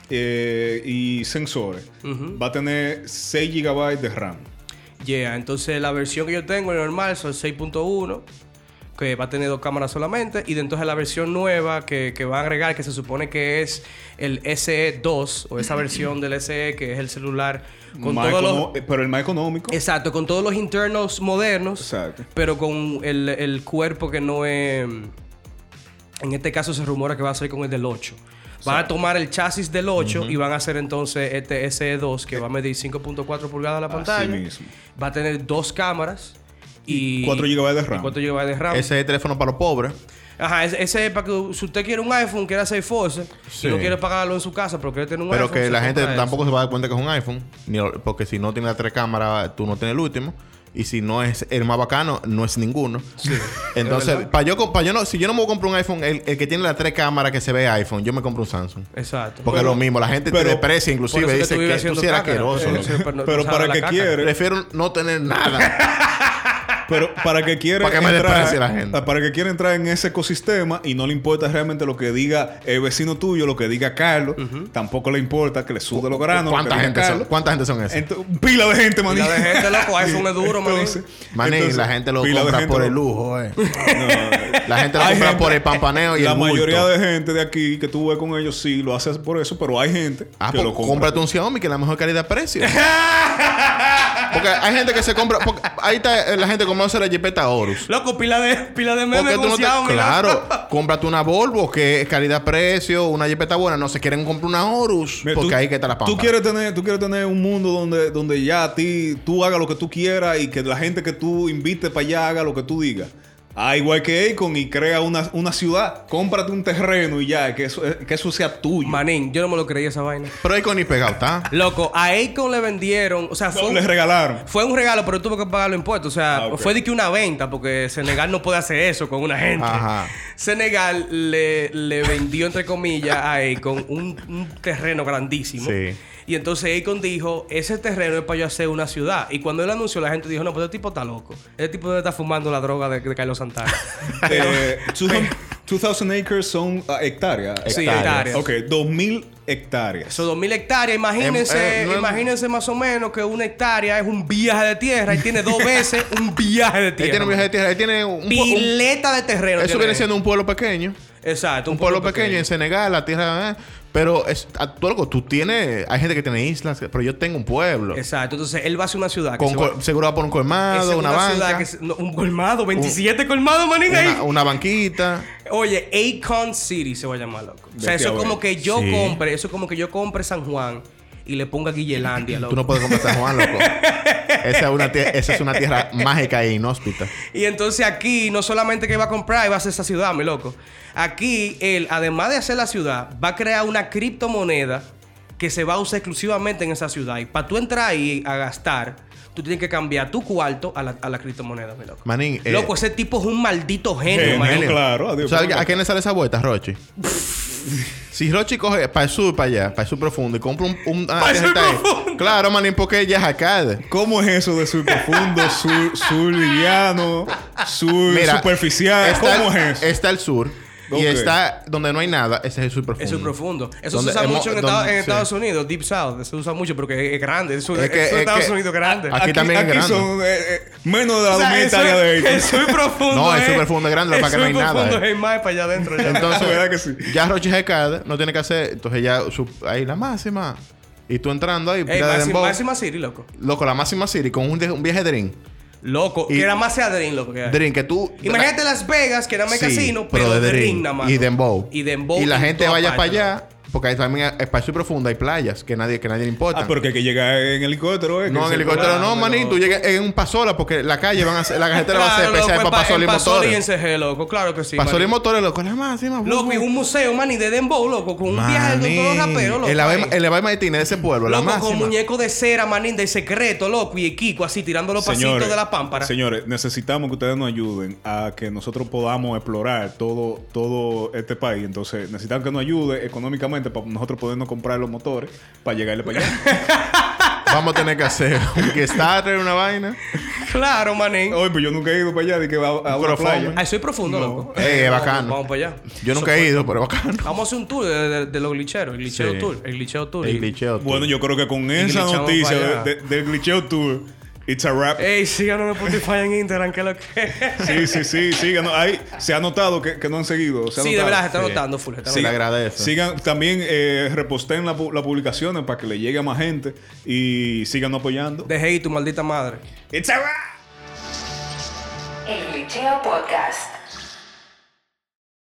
eh, y sensores. Va a tener 6 GB de RAM. Yeah, entonces la versión que yo tengo, el normal, son 6.1, que va a tener dos cámaras solamente. Y de entonces la versión nueva que, que va a agregar, que se supone que es el SE2, o esa versión del SE, que es el celular con Más todos los... eh, Pero el más económico. Exacto, con todos los internos modernos, Exacto. pero con el, el cuerpo que no es... En este caso se rumora que va a ser con el del 8. Van a tomar el chasis del 8 y van a hacer entonces este SE2 que va a medir 5.4 pulgadas la pantalla. mismo. Va a tener dos cámaras y... 4 GB de RAM. 4 GB de RAM. Ese es teléfono para los pobres. Ajá, ese, ese es para que si usted quiere un iPhone, quiere hacer Force Sí. y no quiere pagarlo en su casa, pero quiere tener un Pero iPhone. que se la gente tampoco eso. se va a dar cuenta que es un iPhone. ni porque si no tiene las tres cámaras, tú no tienes el último. Y si no es el más bacano, no es ninguno. Entonces, para yo, pa yo no, si yo no me comprar un iPhone, el, el que tiene las tres cámaras que se ve iPhone, yo me compro un Samsung. Exacto. Porque es lo mismo, la gente pero- te deprecia, inclusive que dice que tú sí eres asqueroso. Sí, pero Pero para qué caca. quiere. Prefiero no tener nada. Pero para que quiere Para que me entrar, la gente. Para que quiera entrar en ese ecosistema y no le importa realmente lo que diga el vecino tuyo, lo que diga Carlos, tampoco le importa que le sude los granos. lo ¿Cuánta diga gente, son. ¿Cuánta gente son esas? Pila de gente, maní. Pila de gente, loco. iPhone es duro, maní. Maní, entonces, la gente lo compra gente por lo- el lujo, eh. No, La gente lo compra gente- por el pampaneo y la el bulto. mayoría de gente de aquí que tú ves con ellos sí lo hace por eso, pero hay gente Ah, que pues lo compra. cómprate un Xiaomi que es la mejor calidad-precio. porque hay gente que se compra... porque ahí está la gente que conoce la Jeepeta Horus. Loco, pila de, pila de memes Porque tú no te... Claro. cómprate una Volvo que es calidad-precio, una Jeepeta buena. No se quieren comprar una Horus Mira, porque tú- ahí que está la pampa. Tú quieres tener, tú quieres tener un mundo donde, donde ya a ti tú hagas lo que tú quieras y que la gente que tú invites para allá haga lo que tú digas. Ah, igual que Akon y crea una, una ciudad. Cómprate un terreno y ya, que eso, que eso sea tuyo. Manín, yo no me lo creía esa vaina. Pero ahí con ni pegado está. Loco, a Akon le vendieron, o sea, fue No, un, les regalaron. fue un regalo, pero tuvo que pagar los impuestos. O sea, Ah, fue de que una venta, porque Senegal no puede hacer eso con una gente. Ajá. Senegal le, le vendió, entre comillas, a Akon un, un terreno grandísimo. Sí. Y entonces Akon dijo, ese terreno es para yo hacer una ciudad. Y cuando él anunció, la gente dijo, no, pues este tipo está loco. Este tipo debe estar fumando la droga de, de Carlos Santana. Eh, 2000 acres son ah, hectáreas. Sí, Hectáreas. Ok, 2000 hectáreas. Son 2000 hectáreas. Imagínense, eh, no es- imagínense más o menos que una hectárea es un viaje de tierra y tiene dos veces un viaje de tierra. tiene un viaje de tierra. Él tiene un... un- Pileta de terreno. eso tiene viene siendo un pueblo pequeño. Exacto, Un pueblo pequeño, en Senegal, la tierra... Pero es, tú, loco, tú tienes... Hay gente que tiene islas, pero yo tengo un pueblo. Exacto, entonces él va a hacer una ciudad. que Con se va- seguro va por un colmado, es una, banca, que se- no, un colmado, 27 colmados, manín, ahí. una, una banquita. Oye, Akon City se va a llamar, loco. O sea, eso es como que yo Sí. compre, eso es como que yo compre San Juan y le ponga Guillelandia, loco. Tú no puedes comprar San Juan, loco. esa, es una tie- esa es una tierra mágica e inhóspita. Y entonces aquí no solamente que va a comprar y va a hacer esa ciudad, mi loco. Aquí él, además de hacer la ciudad, va a crear una criptomoneda que se va a usar exclusivamente en esa ciudad. Y para tú entrar ahí a gastar, tú tienes que cambiar tu cuarto a la, a la criptomoneda, mi loco. Manín, eh, Loco, ese tipo es un maldito genio, Genio, manín. claro. adiós, ¿Sabes pero- a quién le sale esa vuelta, Rochi? Si Rochi coge para el sur, para allá, para el sur profundo, y compra un, un el sur profundo. Claro, manín, porque ella es arcade. ¿Cómo es eso de sur profundo, sur, sur liviano, sur Mira, superficial? está- ¿Cómo es eso? Está el sur. Ok. Y está donde no hay nada, ese es el sur profundo. Eso es profundo. Eso Donde se usa hemos- mucho en, donde- Estados, en sí. Estados Unidos, Deep South. Se usa mucho porque es grande. Eso, Es que- es Estados que- Unidos grande. Aquí también es aquí grande. son eh, eh, menos de la O sea, mitad de es- ahí. El sur profundo No, el es- sur profundo es grande, lo que es no hay El sur nada, profundo eh. es más para allá adentro. ya. Entonces, ¿Verdad que sí? ya Rochi es arcade, no tiene que hacer. Entonces ya, su- ahí la máxima. Y tú entrando ahí, Ey, máxima, máxima City, loco. Loco, la máxima City con un, de- un viaje de drink. Loco. Y- que era más sea Dream, loco. Que hay. Drink que tú. Imagínate Las Vegas, que era más Sí, casino, pero, de Dream nada más. Y. Dembow. Y Dembow. Y la en gente vaya para allá, porque hay también espacio profundo, hay playas que nadie, que nadie le importa. Ah, pero que hay que llegar en helicóptero, ¿eh? no, en helicóptero no, manín. pero- Tú llegas en un pasola porque la calle van a ser, la carretera va a ser especial para pasola y en Pasola y en motores. CG, loco. Claro que sí. Pasola y motores, loco, la máxima. Loco, y un museo, man, y de Dembow, loco, con un viaje con todos los raperos, loco. El ahí. Ave- el Ave Martínez de ese pueblo, la Loco, con máxima. muñeco de cera, manín, de secreto, loco, y Kiko así tirando los pasitos de la pámpara. Señores, necesitamos que ustedes nos ayuden a que nosotros podamos explorar todo, todo este país. Entonces, necesitamos que nos ayude económicamente para nosotros podernos comprar los motores para llegarle para allá. Vamos a tener que hacer un Kickstarter, una vaina. Claro, manín. Oye, pues yo nunca he ido para allá de que va a, a una playa. Ay, soy profundo, loco. Ey, es Vamos- bacano. Vamos para allá. Yo nunca he ido, pero bacano. Vamos a hacer un tour de, de- de los glitcheros. El glitcheo Sí. tour. El glitcheo tour. El glitcheo. tú. Bueno, yo creo que con esa noticia de- del glitcheo tour, it's a wrap. Ey, síganos en Spotify en Instagram, que es lo que. Sí, sí, sí, síganos. Ahí se ha notado que, que no han seguido. Se ha sí, de verdad, se está Sí. notando full. se está Sí. notando. le agradece. Sigan, también eh, reposten la las publicaciones para que le llegue a más gente y sigan apoyando. Deje ahí tu maldita madre. It's a wrap. El Glitcheo Podcast.